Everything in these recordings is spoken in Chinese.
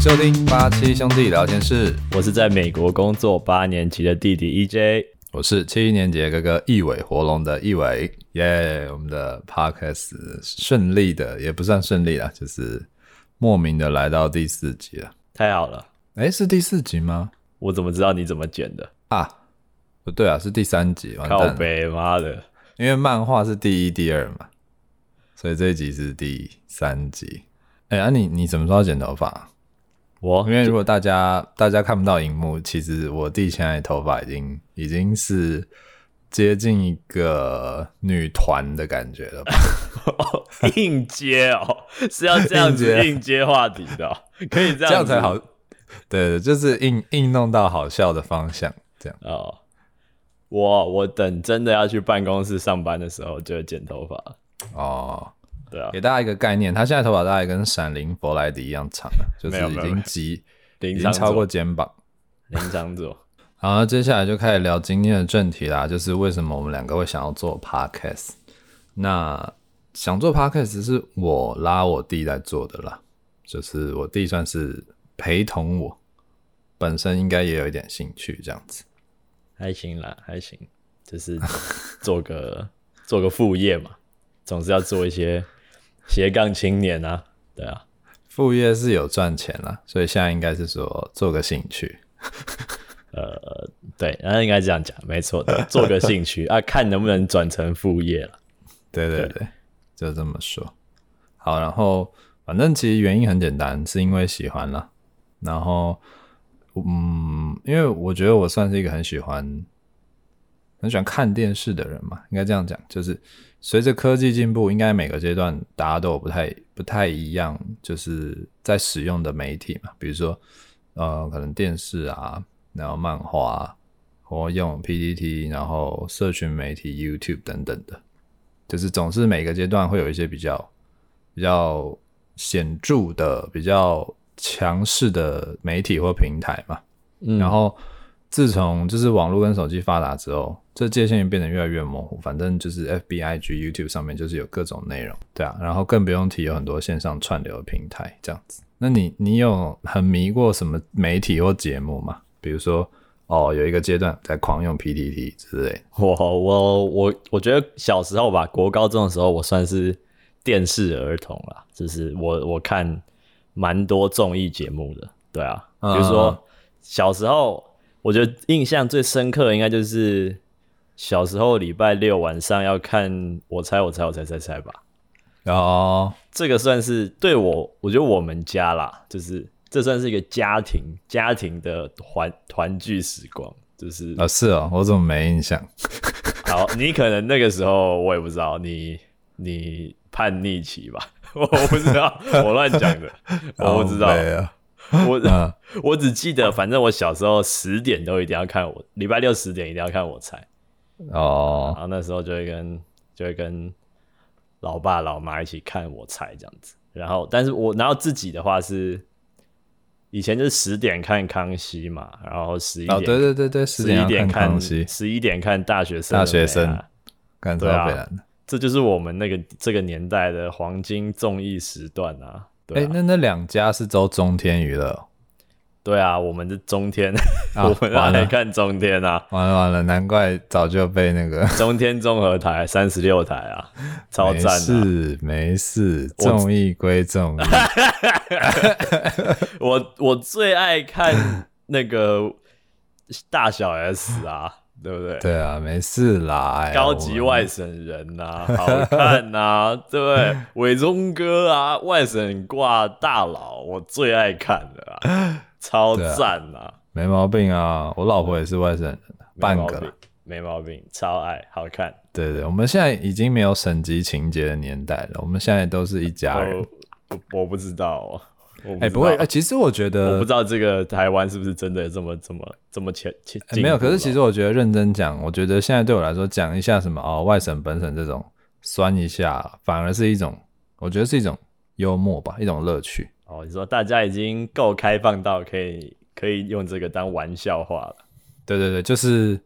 迎收听八七兄弟聊天室，我是在美国工作八年级的弟弟 EJ，我是七年级的哥哥一尾活龙的一尾，耶、yeah！我们的 podcast 顺利的也不算顺利啦，就是莫名的来到第四集了，太好了！哎、欸，是第四集吗？我怎么知道你怎么剪的啊？不对啊，是第三集，完蛋靠北妈的，因为漫画是第一、第二嘛，所以这一集是第三集。哎、欸，啊你你什么时候剪头发？我因为如果大家大家看不到荧幕，其实我弟现在头发已经已经是接近一个女团的感觉了吧？硬接哦，是要这样子硬接话题的、哦，可以这样，这样才好。对，就是硬硬弄到好笑的方向，这样哦。我我等真的要去办公室上班的时候，就会剪头发哦。对啊，给大家一个概念，他现在头发大概跟闪灵佛莱迪一样长了，就是已经及已经超过肩膀，零长左。好，那接下来就开始聊今天的正题啦，就是为什么我们两个会想要做 podcast。那想做 podcast 是我拉我弟来做的啦，就是我弟算是陪同我，本身应该也有一点兴趣这样子，还行啦，还行，就是做个 做个副业嘛，总是要做一些。斜杠青年啊，对啊，副业是有赚钱啦，所以现在应该是说做个兴趣，呃，对，然后应该这样讲，没错的，做个兴趣 啊，看能不能转成副业了。对对对，对就这么说。好，然后反正其实原因很简单，是因为喜欢了。然后，嗯，因为我觉得我算是一个很喜欢。很喜欢看电视的人嘛，应该这样讲，就是随着科技进步，应该每个阶段大家都有不太不太一样，就是在使用的媒体嘛，比如说呃，可能电视啊，然后漫画啊，或用 PPT，然后社群媒体 YouTube 等等的，就是总是每个阶段会有一些比较比较显著的、比较强势的媒体或平台嘛，嗯，然后。自从就是网络跟手机发达之后，这界限也变得越来越模糊。反正就是 FB、IG、YouTube 上面就是有各种内容，对啊。然后更不用提有很多线上串流的平台这样子。那你你有很迷过什么媒体或节目吗？比如说哦，有一个阶段在狂用 PTT 之类。我我我我觉得小时候吧，国高中的时候，我算是电视儿童啦，就是我我看蛮多综艺节目的，对啊。比如说小时候。我觉得印象最深刻的应该就是小时候礼拜六晚上要看我猜我猜我猜猜猜吧，然后这个算是对我，我觉得我们家啦，就是这算是一个家庭家庭的团团聚时光，就是啊是哦，我怎么没印象？好，你可能那个时候我也不知道，你你叛逆期吧，我不知道，我乱讲的，我不知道。我、嗯、我只记得，反正我小时候十点都一定要看我，礼拜六十点一定要看我猜哦。然后那时候就会跟就会跟老爸老妈一起看我猜这样子。然后，但是我然后自己的话是以前就是十点看康熙嘛，然后十一点、哦、对对对对，十一点看康熙，十一点看大学生，大学生，对啊，这就是我们那个这个年代的黄金综艺时段啊。哎、啊。欸，那那两家是周中天娱乐，对啊，我们的中天，啊、我们来看中天啊，完了完了，难怪早就被那个 中天综合台三十六台啊，超赞、啊，是没事，综艺归综艺，我我最爱看那个大小 S 啊。对不对？对啊，没事啦。高级外省人呐、啊，好看呐、啊，对不对？伟忠哥啊，外省挂大佬，我最爱看的啊，超赞啊，没毛病啊。我老婆也是外省人，半个没，没毛病，超爱，好看。对对，我们现在已经没有省级情节的年代了，我们现在都是一家人。我，我不知道哦。哎、欸，不会，哎、欸，其实我觉得，我不知道这个台湾是不是真的这么这么这么前前、欸、没有。可是其实我觉得认真讲，我觉得现在对我来说，讲一下什么哦，外省本省这种酸一下，反而是一种，我觉得是一种幽默吧，一种乐趣。哦，你说大家已经够开放到可以可以用这个当玩笑话了？对对对，就是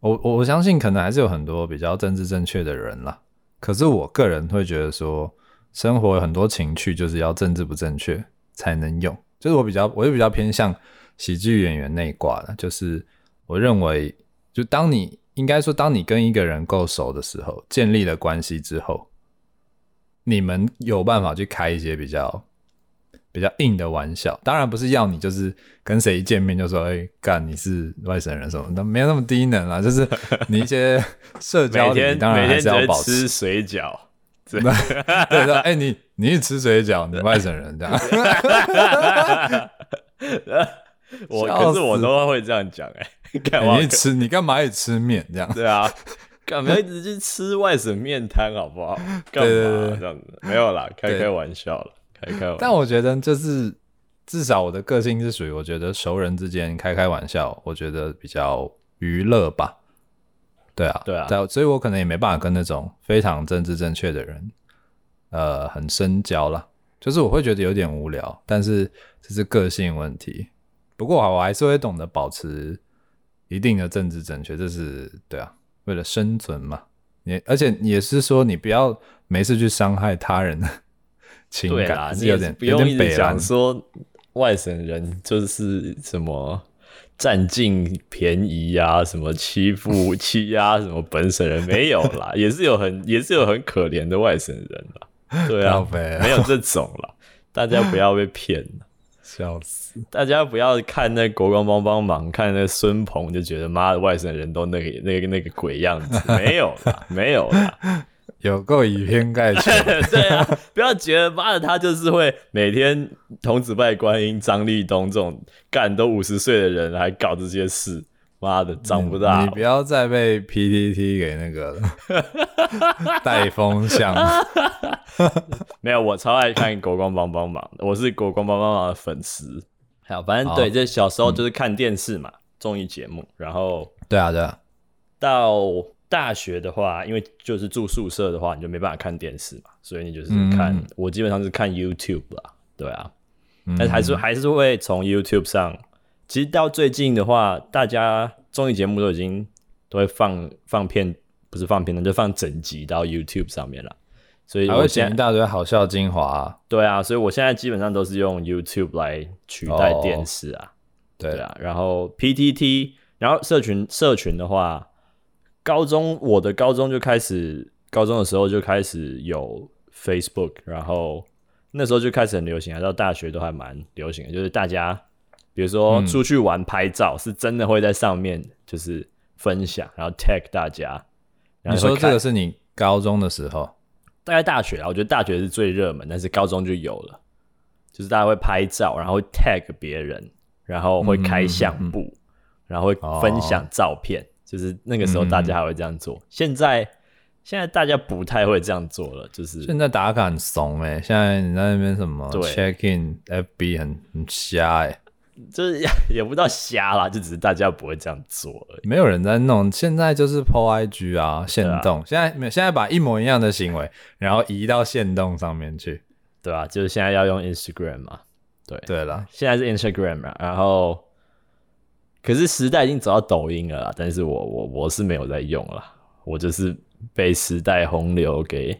我我我相信可能还是有很多比较政治正确的人啦。可是我个人会觉得说。生活有很多情趣，就是要政治不正确才能用，就是我比较，我就比较偏向喜剧演员那一挂的。就是我认为，就当你应该说，当你跟一个人够熟的时候，建立了关系之后，你们有办法去开一些比较比较硬的玩笑。当然不是要你就是跟谁一见面就说，哎、欸，干你是外省人什么的，没有那么低能啦。就是你一些社交 礼仪，当然还是要保持。水饺。对对对，哎、欸，你你是吃水饺，你外省人这样。我可是我都会这样讲哎、欸，你吃你干嘛也吃面这样？对啊，干嘛一直去吃外省面摊好不好？干嘛这样子？没有啦，开开玩笑了，开开玩笑。但我觉得就是至少我的个性是属于我觉得熟人之间开开玩笑，我觉得比较娱乐吧。对啊，对啊，所以我可能也没办法跟那种非常政治正确的人，呃，很深交了。就是我会觉得有点无聊，但是这是个性问题。不过我还是会懂得保持一定的政治正确，这是对啊，为了生存嘛。你而且也是说，你不要没事去伤害他人的 情感，有点不用一直讲说外省人就是什么。占尽便宜啊，什么欺负 欺压什么本省人没有啦，也是有很也是有很可怜的外省人啦，对啊，没有这种啦，大家不要被骗了，笑死！大家不要看那国光帮帮忙，看那孙鹏就觉得妈的外省人都那个那个那个鬼样子，没有啦，没有啦。有够以偏概全，对啊，不要觉得妈的他就是会每天童子拜观音、张立东这种干都五十岁的人还搞这些事，妈的长不大。你不要再被 PTT 给那个 带风向。没有，我超爱看国光帮帮忙，我是国光帮帮忙的粉丝。好，反正对，这小时候就是看电视嘛，综艺节目，然后对啊，对啊，到。大学的话，因为就是住宿舍的话，你就没办法看电视嘛，所以你就是看，嗯、我基本上是看 YouTube 啦，对啊，嗯、但是还是还是会从 YouTube 上，其实到最近的话，大家综艺节目都已经都会放放片，不是放片，就放整集到 YouTube 上面了，所以我还会剪一大堆好笑精华、啊，对啊，所以我现在基本上都是用 YouTube 来取代电视啊，对。啊，然后 PTT，然后社群社群的话。高中，我的高中就开始，高中的时候就开始有 Facebook，然后那时候就开始很流行，到大学都还蛮流行的。就是大家，比如说出去玩拍照，是真的会在上面就是分享，然后 tag 大家。然后你说这个是你高中的时候？大概大学啊，我觉得大学是最热门，但是高中就有了，就是大家会拍照，然后会 tag 别人，然后会开相簿，嗯嗯嗯然后会分享照片。哦就是那个时候，大家还会这样做。嗯、现在，现在大家不太会这样做了。就是现在打卡很怂哎、欸，现在你在那边什么 check in FB 很很瞎哎、欸，就是 也不知道瞎啦，就只是大家不会这样做而已。没有人在弄，现在就是 po IG 啊，限动。啊、现在没有，现在把一模一样的行为，然后移到限动上面去，对吧、啊？就是现在要用 Instagram 嘛，对对了，现在是 Instagram 嘛，然后。可是时代已经走到抖音了啦，但是我我我是没有在用了，我就是被时代洪流给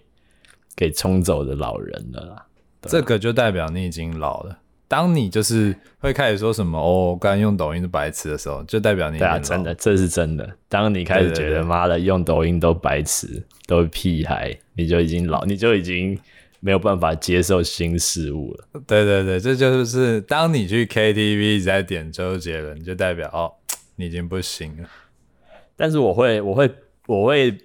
给冲走的老人了啦。这个就代表你已经老了。当你就是会开始说什么哦，刚用抖音是白痴的时候，就代表你真的，这是真的。当你开始觉得妈的用抖音都白痴，都屁孩，你就已经老，你就已经。没有办法接受新事物了。对对对，这就是当你去 KTV 在点周杰伦，就代表哦，你已经不行了。但是我会，我会，我会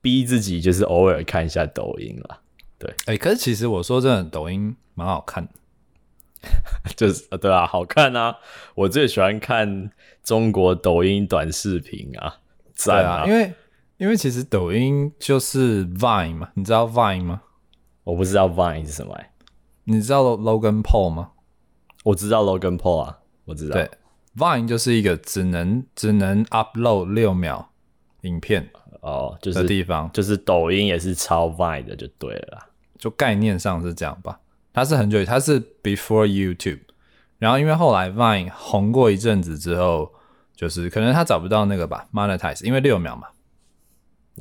逼自己，就是偶尔看一下抖音了。对，哎、欸，可是其实我说真的，抖音蛮好看的，就是对啊，好看啊！我最喜欢看中国抖音短视频啊，赞啊！因为因为其实抖音就是 Vine 嘛，你知道 Vine 吗？我不知道 Vine 是什么哎、欸，你知道 Logan Paul 吗？我知道 Logan Paul 啊，我知道。对，Vine 就是一个只能只能 upload 六秒影片哦，就是地方，就是抖音也是抄 Vine 的就对了啦，就概念上是这样吧。它是很久，它是 before YouTube，然后因为后来 Vine 红过一阵子之后，就是可能他找不到那个吧 monetize，因为六秒嘛。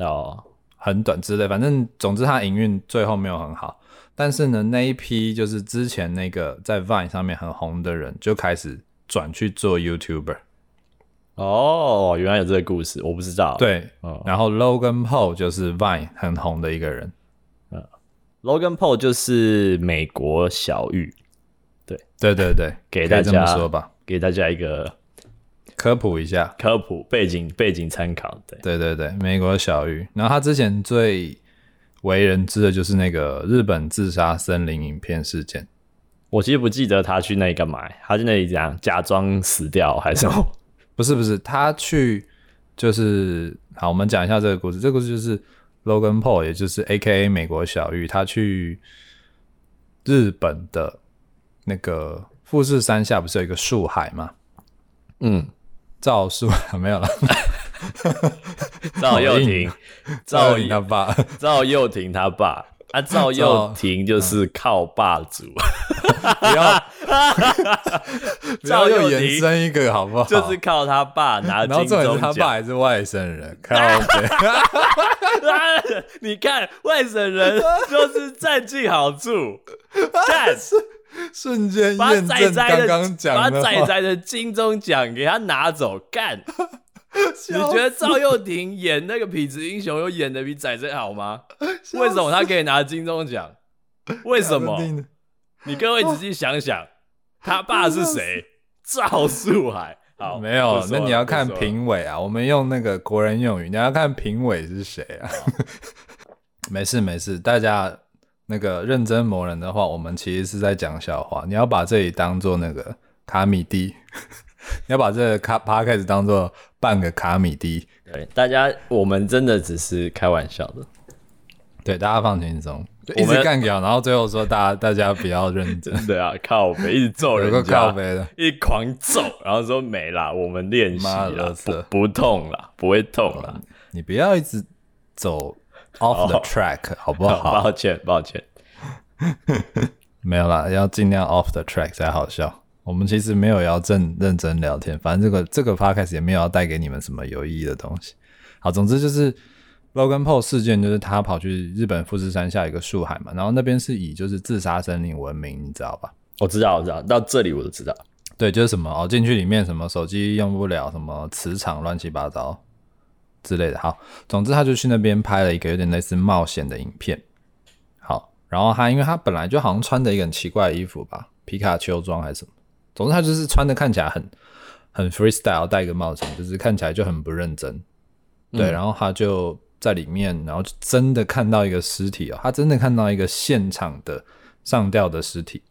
哦。很短之类，反正总之它营运最后没有很好。但是呢，那一批就是之前那个在 Vine 上面很红的人，就开始转去做 YouTuber。哦，原来有这个故事，我不知道。对，哦、然后 Logan Paul 就是 Vine 很红的一个人。嗯，Logan Paul 就是美国小玉。对，对对对，给大家说吧，给大家一个科普一下，科普背景背景参考。对，对对对，美国小玉。然后他之前最为人知的就是那个日本自杀森林影片事件。我其实不记得他去那里干嘛，他去那里讲假装死掉还是什么？不是不是，他去就是好，我们讲一下这个故事。这个故事就是 Logan Paul，也就是 AKA 美国小玉，他去日本的那个富士山下不是有一个树海吗？嗯，赵树 没有了。赵又廷，赵又廷他爸，赵又廷他爸。啊，赵又廷就是靠霸主，不要，不要又延伸一个好不好？就是靠他爸拿金钟奖，他爸还是外省人，靠 你看外省人就是占尽好处，干 瞬间验证刚刚讲的，把仔仔的金钟奖给他拿走，干。你觉得赵又廷演那个痞子英雄又演的比仔仔好吗？为什么他可以拿金钟奖？为什么？你各位仔细想想，他爸是谁？赵树海。好，没有，那你要看评委啊。我们用那个国人用语，你要看评委是谁啊？没事没事，大家那个认真磨人的话，我们其实是在讲笑话。你要把这里当做那个卡米蒂。你要把这个卡 podcast 当做半个卡米蒂，对大家，我们真的只是开玩笑的，对大家放轻松，一直干掉，然后最后说大家大家不要认真，对啊，靠北一直揍人家，靠北的，一狂揍，然后说没啦，我们练习了，不不痛了，不会痛了，你不要一直走 off the track，好不好？抱 歉抱歉，没有啦，要尽量 off the track 才好笑。我们其实没有要正认真聊天，反正这个这个 podcast 也没有要带给你们什么有意义的东西。好，总之就是 Logan Paul 事件，就是他跑去日本富士山下一个树海嘛，然后那边是以就是自杀森林闻名，你知道吧？我知道，我知道，到这里我都知道。对，就是什么哦，进去里面什么手机用不了，什么磁场乱七八糟之类的。好，总之他就去那边拍了一个有点类似冒险的影片。好，然后他因为他本来就好像穿着一个很奇怪的衣服吧，皮卡丘装还是什么。总之，他就是穿的看起来很很 freestyle，戴一个帽子，就是看起来就很不认真。对，嗯、然后他就在里面，然后真的看到一个尸体哦，他真的看到一个现场的上吊的尸体。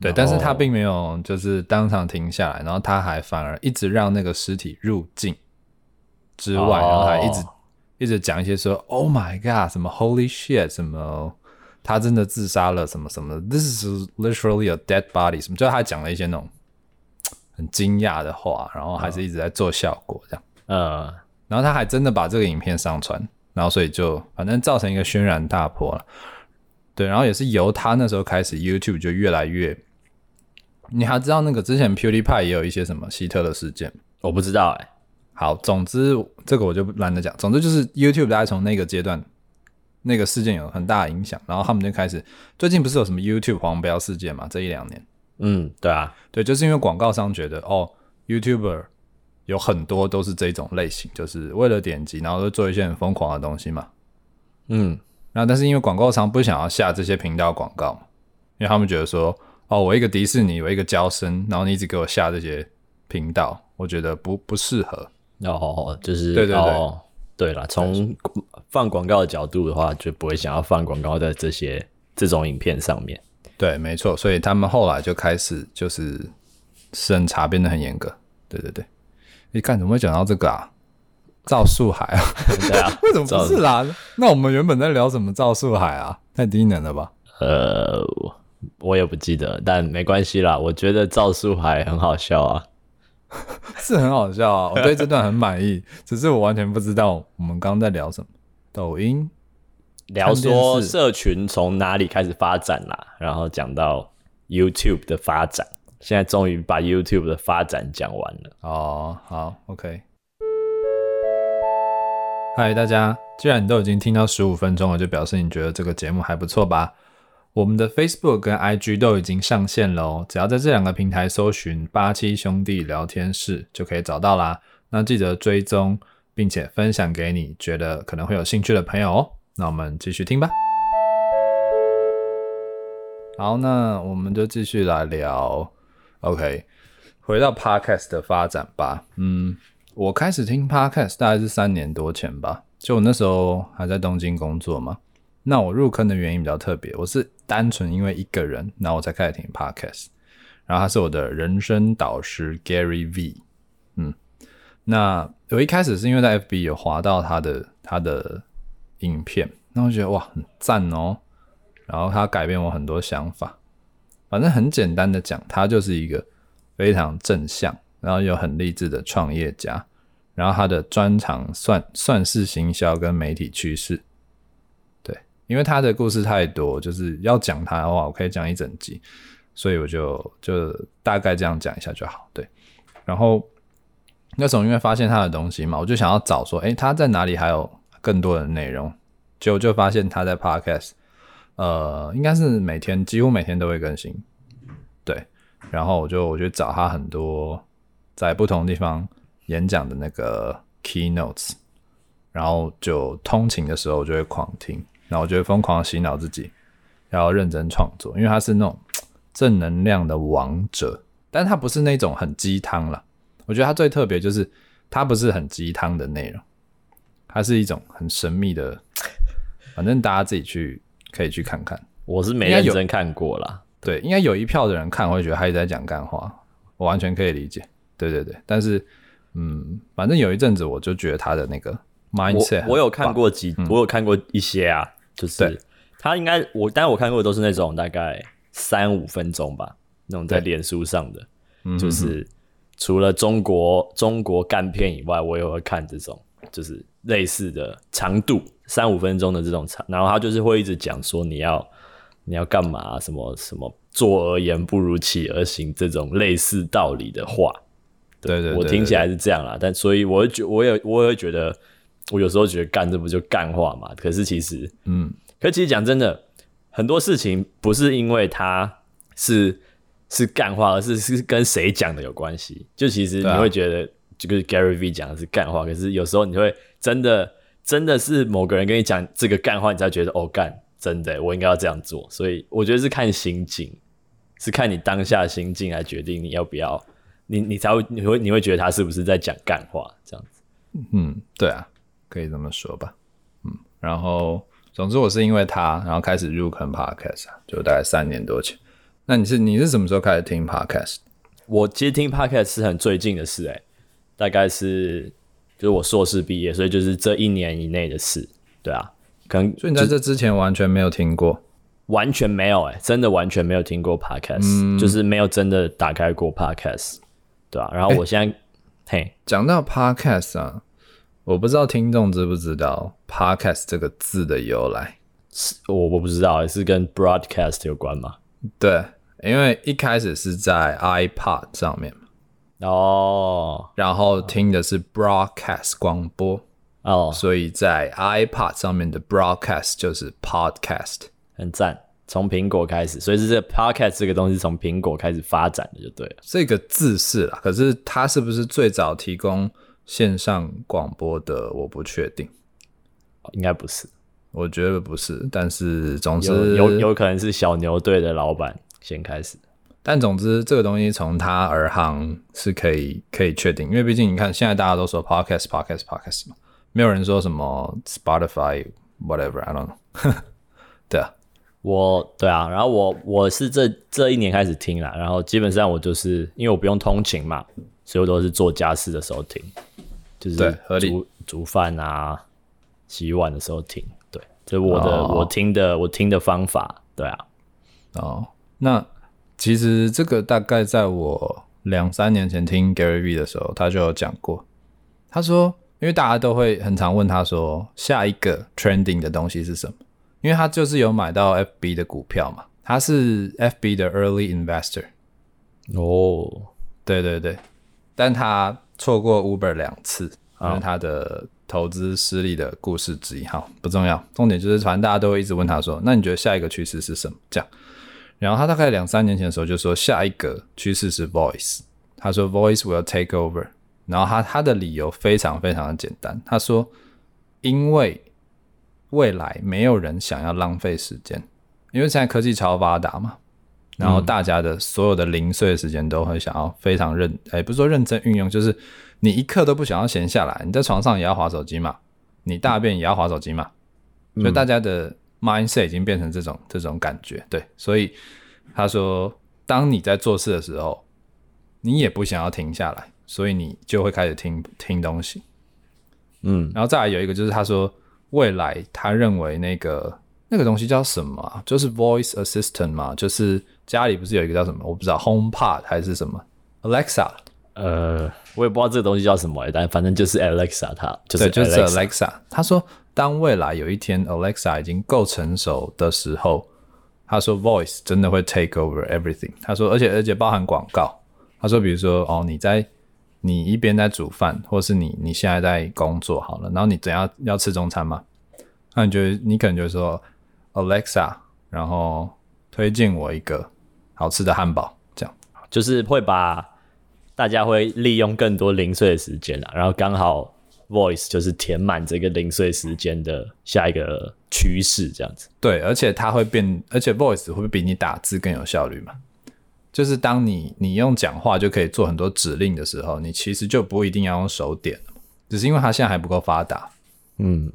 对，哦、但是他并没有就是当场停下来，然后他还反而一直让那个尸体入镜之外，哦、然后还一直一直讲一些说 “Oh my God”，什么 “Holy shit”，什么。他真的自杀了，什么什么的？This is literally a dead body，什么？就他讲了一些那种很惊讶的话，然后还是一直在做效果这样。呃，然后他还真的把这个影片上传，然后所以就反正造成一个轩然大波了。对，然后也是由他那时候开始，YouTube 就越来越。你还知道那个之前 PewDiePie 也有一些什么希特勒事件？我不知道哎、欸。好，总之这个我就懒得讲。总之就是 YouTube 大概从那个阶段。那个事件有很大的影响，然后他们就开始，最近不是有什么 YouTube 黄标事件嘛？这一两年，嗯，对啊，对，就是因为广告商觉得哦，YouTuber 有很多都是这种类型，就是为了点击，然后就做一些很疯狂的东西嘛，嗯，然后但是因为广告商不想要下这些频道广告嘛，因为他们觉得说，哦，我一个迪士尼，我一个娇生，然后你一直给我下这些频道，我觉得不不适合，哦，就是对对对。哦对了，从放广告的角度的话，就不会想要放广告在这些这种影片上面。对，没错，所以他们后来就开始就是审查变得很严格。对对对，你看怎么会讲到这个啊？赵树海啊？对啊，为什么不是啦？那我们原本在聊什么？赵树海啊？太低能了吧？呃，我也不记得，但没关系啦。我觉得赵树海很好笑啊。是很好笑啊！我对这段很满意，只是我完全不知道我们刚刚在聊什么。抖音 聊说社群从哪里开始发展啦，然后讲到 YouTube 的发展，现在终于把 YouTube 的发展讲完了。哦，好，OK。嗨，大家！既然你都已经听到十五分钟了，就表示你觉得这个节目还不错吧？我们的 Facebook 跟 IG 都已经上线了哦，只要在这两个平台搜寻“八七兄弟聊天室”就可以找到啦。那记得追踪，并且分享给你觉得可能会有兴趣的朋友哦。那我们继续听吧。好，那我们就继续来聊。OK，回到 Podcast 的发展吧。嗯。我开始听 Podcast 大概是三年多前吧，就我那时候还在东京工作嘛。那我入坑的原因比较特别，我是单纯因为一个人，然后我才开始听 Podcast。然后他是我的人生导师 Gary V。嗯，那我一开始是因为在 FB 有滑到他的他的影片，那我觉得哇很赞哦。然后他改变我很多想法，反正很简单的讲，他就是一个非常正向。然后又很励志的创业家，然后他的专长算算是行销跟媒体趋势，因为他的故事太多，就是要讲他的话，我可以讲一整集，所以我就就大概这样讲一下就好，对。然后那时候因为发现他的东西嘛，我就想要找说，诶，他在哪里还有更多的内容？结果就发现他在 Podcast，呃，应该是每天几乎每天都会更新，对。然后我就我就找他很多。在不同地方演讲的那个 keynotes，然后就通勤的时候我就会狂听，然后我就会疯狂洗脑自己，要认真创作，因为他是那种正能量的王者，但他不是那种很鸡汤了。我觉得他最特别就是他不是很鸡汤的内容，他是一种很神秘的，反正大家自己去可以去看看。我是没认真看过啦，对，应该有一票的人看会觉得他一直在讲干话，我完全可以理解。对对对，但是，嗯，反正有一阵子我就觉得他的那个 mindset，我，我有看过几，嗯、我有看过一些啊，就是他应该我，但是我看过的都是那种大概三五分钟吧，那种在脸书上的，就是除了中国中国干片以外，我也会看这种，就是类似的长度三五分钟的这种长，然后他就是会一直讲说你要你要干嘛，什么什么坐而言不如起而行这种类似道理的话。对，对对，我听起来是这样啦，但所以我会觉，我也我也会觉得，我有时候觉得干这不就干话嘛？可是其实，嗯，可其实讲真的，很多事情不是因为他是是干话，而是是跟谁讲的有关系。就其实你会觉得，就跟 Gary V 讲的是干话，可是有时候你会真的真的是某个人跟你讲这个干话，你才觉得哦干，真的我应该要这样做。所以我觉得是看心境，是看你当下的心境来决定你要不要。你你才会你会你会觉得他是不是在讲干话这样子？嗯，对啊，可以这么说吧。嗯，然后总之我是因为他，然后开始入坑 Podcast，就大概三年多前。那你是你是什么时候开始听 Podcast？我其实听 Podcast 是很最近的事，欸，诶，大概是就是我硕士毕业，所以就是这一年以内的事。对啊，可能所以你在这之前完全没有听过。完全没有哎、欸，真的完全没有听过 Podcast，嗯，就是没有真的打开过 Podcast。对啊，然后我现在，欸、嘿，讲到 podcast 啊，我不知道听众知不知道 podcast 这个字的由来，是我我不知道，是跟 broadcast 有关吗？对，因为一开始是在 iPod 上面嘛，哦，然后听的是 broadcast 广播，哦，所以在 iPod 上面的 broadcast 就是 podcast，很赞。从苹果开始，所以是这个 podcast 这个东西从苹果开始发展的，就对了。这个字是啦，可是它是不是最早提供线上广播的，我不确定。应该不是，我觉得不是。但是总之有有，有可能是小牛队的老板先开始。但总之这个东西从他而行是可以可以确定，因为毕竟你看现在大家都说 podcast podcast podcast 嘛，没有人说什么 Spotify whatever I don't know。对啊。我对啊，然后我我是这这一年开始听啦，然后基本上我就是因为我不用通勤嘛，所以我都是做家事的时候听，就是煮合理。煮饭啊、洗碗的时候听，对，这是我的、哦、我听的我听的方法，对啊，哦，那其实这个大概在我两三年前听 Gary V 的时候，他就有讲过，他说，因为大家都会很常问他说，下一个 trending 的东西是什么？因为他就是有买到 FB 的股票嘛，他是 FB 的 early investor。哦，对对对，但他错过 Uber 两次，因为他的投资失利的故事之一。好，不重要，重点就是反正大家都会一直问他说：“那你觉得下一个趋势是什么？”这样，然后他大概两三年前的时候就说：“下一个趋势是 Voice。”他说：“Voice will take over。”然后他他的理由非常非常的简单，他说：“因为未来没有人想要浪费时间，因为现在科技超发达嘛。”然后大家的所有的零碎的时间都会想要非常认，哎，不是说认真运用，就是你一刻都不想要闲下来。你在床上也要划手机嘛，你大便也要划手机嘛，所以大家的 mindset 已经变成这种这种感觉。对，所以他说，当你在做事的时候，你也不想要停下来，所以你就会开始听听东西。嗯，然后再来有一个就是他说，未来他认为那个那个东西叫什么啊？就是 voice assistant 嘛，就是。家里不是有一个叫什么？我不知道，HomePod 还是什么？Alexa？呃，我也不知道这个东西叫什么，但反正就是 Alexa，它就是就是 Alexa。他说，当未来有一天 Alexa 已经够成熟的时候，他说 Voice 真的会 take over everything。他说，而且而且包含广告。他说，比如说哦，你在你一边在煮饭，或是你你现在在工作好了，然后你等下要吃中餐吗？那你觉得你可能就说 Alexa，然后推荐我一个。好吃的汉堡，这样就是会把大家会利用更多零碎的时间了，然后刚好 Voice 就是填满这个零碎时间的下一个趋势，这样子。对，而且它会变，而且 Voice 会比你打字更有效率嘛？就是当你你用讲话就可以做很多指令的时候，你其实就不一定要用手点，只是因为它现在还不够发达。嗯，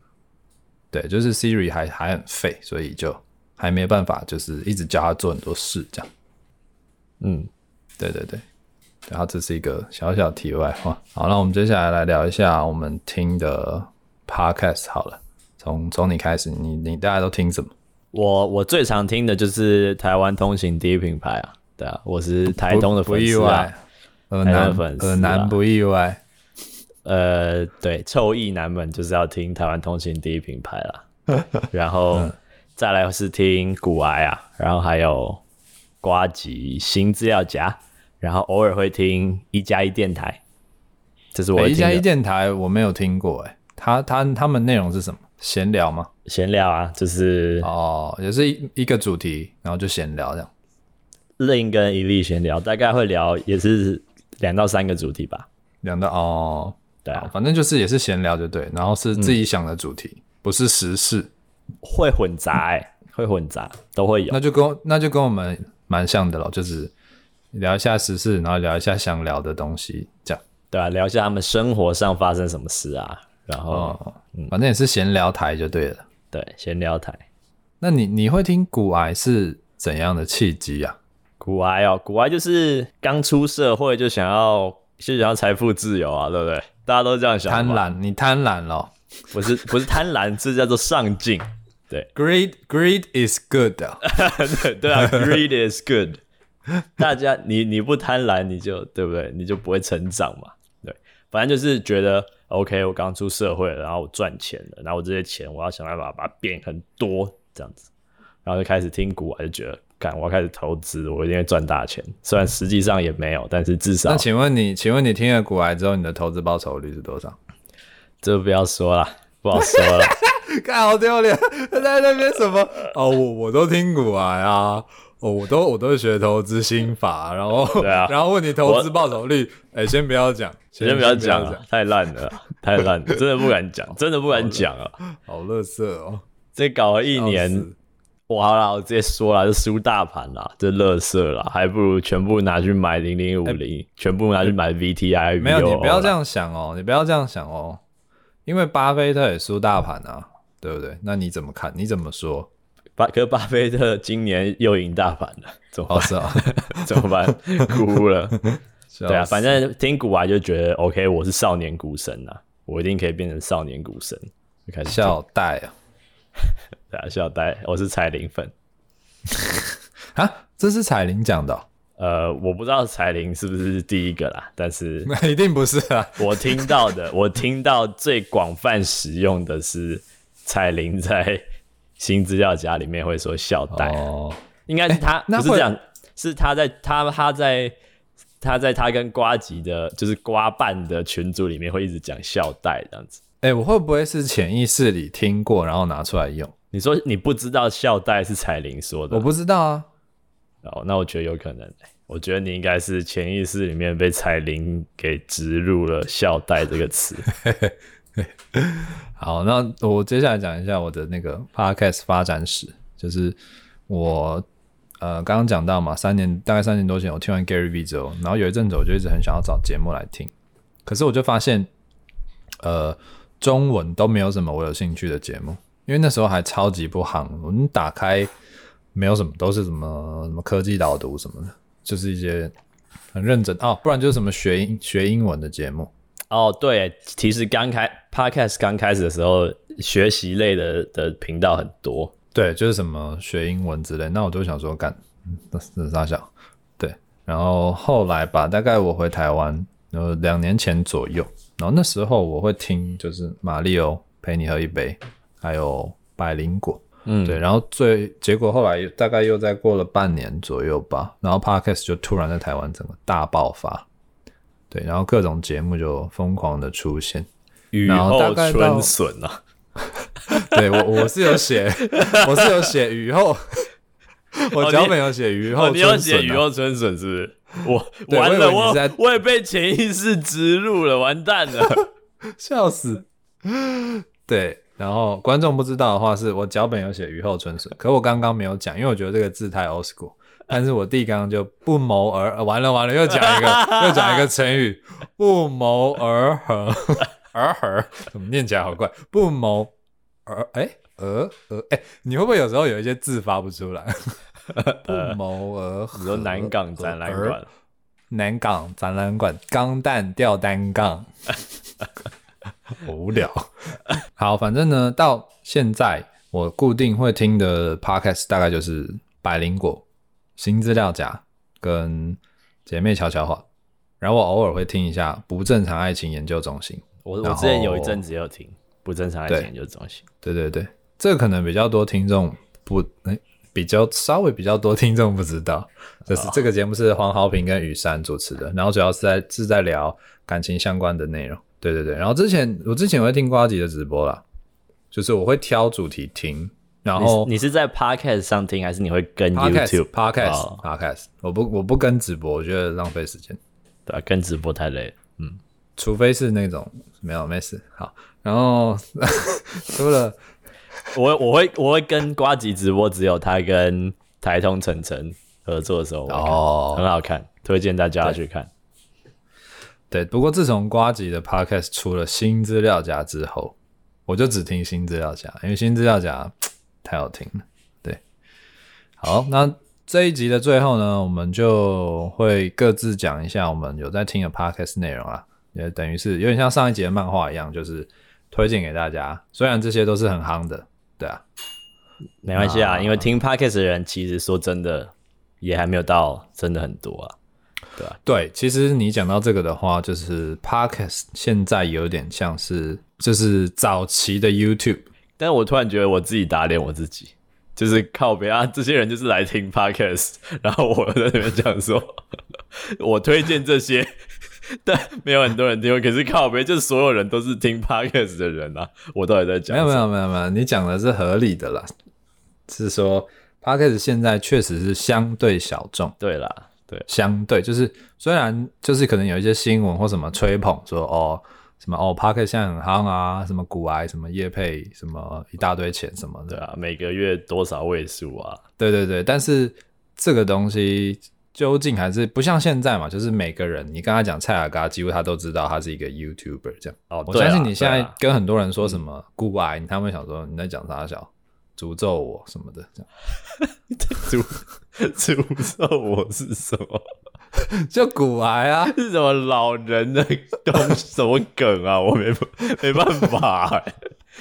对，就是 Siri 还还很废，所以就还没办法，就是一直教他做很多事这样。嗯，对对对，然后这是一个小小题外话。好，那我们接下来来聊一下我们听的 podcast 好了。从从你开始，你你大家都听什么？我我最常听的就是台湾通行第一品牌啊，对啊，我是台东的粉丝啊，不意外，耳男粉耳男不意外。呃，对，臭意男们就是要听台湾通行第一品牌啦，然后再来是听古癌啊，然后还有。瓜吉新资料夹，然后偶尔会听一加一电台，这是我、欸、一加一电台我没有听过哎，他他他们内容是什么？闲聊吗？闲聊啊，就是哦，也是一一个主题，然后就闲聊这样。另跟一粒闲聊，大概会聊也是两到三个主题吧，两到哦，对啊，反正就是也是闲聊就对，然后是自己想的主题，嗯、不是时事，会混杂哎，会混杂都会有，那就跟那就跟我们。蛮像的咯，就是聊一下时事，然后聊一下想聊的东西，这样对啊，聊一下他们生活上发生什么事啊，然后、哦嗯、反正也是闲聊台就对了，对，闲聊台。那你你会听古癌是怎样的契机啊？古癌哦，古癌就是刚出社会就想要就想要财富自由啊，对不对？大家都这样想。贪婪，你贪婪咯？不是不是贪婪，这叫做上进。对，greed greed is good 啊，对啊，greed is good。大家，你你不贪婪，你就对不对？你就不会成长嘛。对，反正就是觉得 OK，我刚出社会了，然后我赚钱了，然后我这些钱我要想办法把它变很多这样子，然后就开始听股，我就觉得，干，我要开始投资，我一定会赚大钱。虽然实际上也没有，但是至少。那请问你，请问你听了股癌之后，你的投资报酬率是多少？这不要说了，不好说了。看好丢脸，他在那边什么？哦，我我都听股癌啊，哦，我都我都学投资心法，然后对啊，然后问你投资报酬率，哎，先不要讲，先不要讲，太烂了，太烂了，真的不敢讲，真的不敢讲啊，好乐色哦，这搞了一年，哇啦，我直接说了，是输大盘啦，这乐色啦，还不如全部拿去买零零五零，全部拿去买 VTI，没有，你不要这样想哦，你不要这样想哦，因为巴菲特也输大盘啊。对不对？那你怎么看？你怎么说？巴可巴菲特今年又赢大盘了，怎么办？哦是哦、怎么办？哭了。对啊，反正听股癌就觉得 OK，我是少年股神啊，我一定可以变成少年股神。就开始笑呆啊，对啊，笑呆，我是彩铃粉啊，这是彩铃讲的、哦。呃，我不知道彩铃是不是第一个啦，但是那一定不是啊。我听到的，我听到最广泛使用的是。彩铃在新资料夹里面会说笑带，哦、应该是他、欸、不是这样，是他在他他在他在他跟瓜吉的，就是瓜办的群组里面会一直讲校带这样子。哎、欸，我会不会是潜意识里听过，然后拿出来用？你说你不知道校带是彩铃说的？我不知道啊。哦，那我觉得有可能。我觉得你应该是潜意识里面被彩铃给植入了“校带”这个词。好，那我接下来讲一下我的那个 podcast 发展史，就是我呃刚刚讲到嘛，三年大概三年多前，我听完 Gary V 之后，然后有一阵子我就一直很想要找节目来听，可是我就发现，呃，中文都没有什么我有兴趣的节目，因为那时候还超级不行，我们打开没有什么，都是什么什么科技导读什么的，就是一些很认真哦，不然就是什么学英学英文的节目。哦，对，其实刚开 Podcast 刚开始的时候，学习类的的频道很多，对，就是什么学英文之类。那我就想说，干，那是啥想？对，然后后来吧，大概我回台湾，呃，两年前左右，然后那时候我会听，就是马里欧陪你喝一杯，还有百灵果，嗯，对，然后最结果后来大概又再过了半年左右吧，然后 Podcast 就突然在台湾整个大爆发。对，然后各种节目就疯狂的出现，雨后春笋啊！对我我是有写，我是有写雨后，我脚本有写雨后春笋，啊哦，你要写雨后春笋是不是？我完了，我我，我也被潜意识植入了，完蛋了，笑死！对，然后观众不知道的话，是我脚本有写雨后春笋，可我刚刚没有讲，因为我觉得这个字太 old school。但是我弟刚刚就不谋而完了完了，又讲一个 又讲一个成语，不谋而合，而合怎么念起来好怪？不谋而哎而而哎，你会不会有时候有一些字发不出来？不谋而合，你说南港展览馆，南港展览馆钢弹吊单杠，好 无聊。好，反正呢，到现在我固定会听的 podcast 大概就是百灵果。新资料夹跟姐妹悄悄话，然后我偶尔会听一下不正常爱情研究中心。我我之前有一阵子有听不正常爱情研究中心。对对对，这个可能比较多听众不哎、欸，比较稍微比较多听众不知道，就是这个节目是黄豪平跟雨山主持的，然后主要是在是在聊感情相关的内容。对对对，然后之前我之前会听瓜吉的直播啦，就是我会挑主题听。然后你，你是在 Podcast 上听，还是你会跟 YouTube Podcast Podcast？我不我不跟直播，我觉得浪费时间。对啊，跟直播太累了。嗯，除非是那种没有没事。好，然后 除了我我会我会跟瓜吉直播，只有他跟台通晨晨合作的时候哦，很好看，推荐大家去看。对，不过自从瓜吉的 Podcast 出了新资料夹之后，我就只听新资料夹，因为新资料夹。太好听了，对，好，那这一集的最后呢，我们就会各自讲一下我们有在听的 podcast 内容啊，也等于是有点像上一集的漫画一样，就是推荐给大家。虽然这些都是很夯的，对啊，没关系啊，因为听 podcast 的人其实说真的也还没有到真的很多啊，对啊，对，其实你讲到这个的话，就是 podcast 现在有点像是就是早期的 YouTube。但是我突然觉得我自己打脸我自己，就是靠北啊，这些人就是来听 podcast，然后我在那边讲说，我推荐这些，但没有很多人听，可是靠北就是所有人都是听 podcast 的人啊，我到底在讲？没有没有没有没有，你讲的是合理的啦，是说 podcast 现在确实是相对小众，对啦，对，相对就是虽然就是可能有一些新闻或什么吹捧说哦。什么哦，Podcast 现在很夯啊，什么股癌，什么业配，什么一大堆钱什么的，对啊，每个月多少位数啊？对对对，但是这个东西究竟还是不像现在嘛，就是每个人你跟他讲蔡雅嘎，几乎他都知道他是一个 YouTuber 这样。哦，我相信你现在跟很多人说什么股癌，他们会想说你在讲啥小？诅咒我什么的这样？诅 诅咒我是什么？就骨癌啊，是什么老人的东西什么梗啊？我没没办法、欸，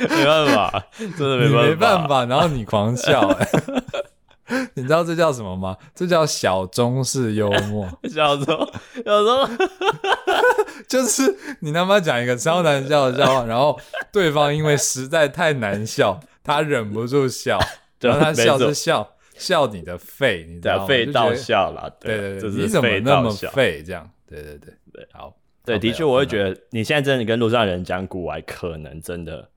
没办法，真的没办法，没办法。然后你狂笑、欸，你知道这叫什么吗？这叫小中式幽默。小中，小中，就是你他妈讲一个超难笑的笑话，然后对方因为实在太难笑，他忍不住笑，然后他笑是笑。笑你的肺，你知道吗？废到笑了，对对对，你怎么那么废？这样，对对对对，好，对，的确，我会觉得你现在真的跟路上人讲古玩，可能真的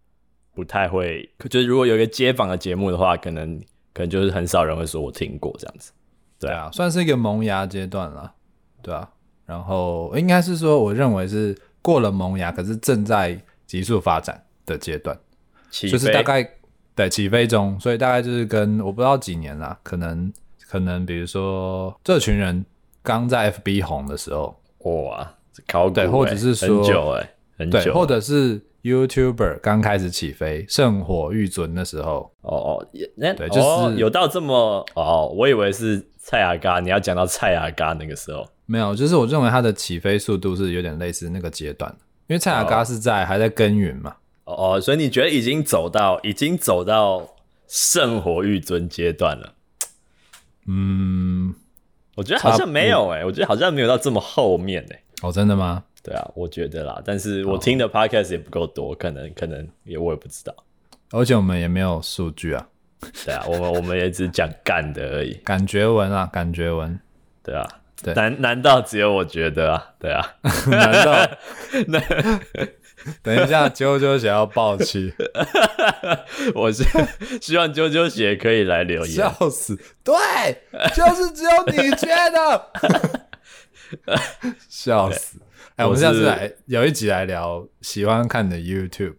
不太会。就是如果有一个街访的节目的话，可能可能就是很少人会说我听过这样子。对啊，算是一个萌芽阶段了，对啊。然后应该是说，我认为是过了萌芽，可是正在急速发展的阶段，就是大概对起飞中，所以大概就是跟我不知道几年啦，可能可能比如说这群人刚在 FB 红的时候，哇，考古、欸、对，或者是说很久哎、欸，很久，对，或者是 YouTuber 刚开始起飞，圣火欲尊的时候，哦哦，那对，就是、哦、有到这么哦，我以为是蔡雅嘎，你要讲到蔡雅嘎那个时候。没有，就是我认为它的起飞速度是有点类似那个阶段，因为蔡雅嘎是在、oh. 还在耕耘嘛。哦哦，所以你觉得已经走到已经走到圣火欲尊阶段了？嗯，我觉得好像没有哎、欸，我觉得好像没有到这么后面哎、欸。哦，真的吗？对啊，我觉得啦，但是我听的 podcast 也不够多，可能可能也我也不知道，而且我们也没有数据啊。对啊，我们我们也只讲干的而已，感觉文啊，感觉文，对啊。对，难难道只有我觉得啊？对啊，难道那 等一下啾啾想要爆气？我是 希望啾啾姐可以来留言，笑死！对，就是只有你觉得，笑死！哎、欸，我们下次来有一集来聊喜欢看的 YouTube，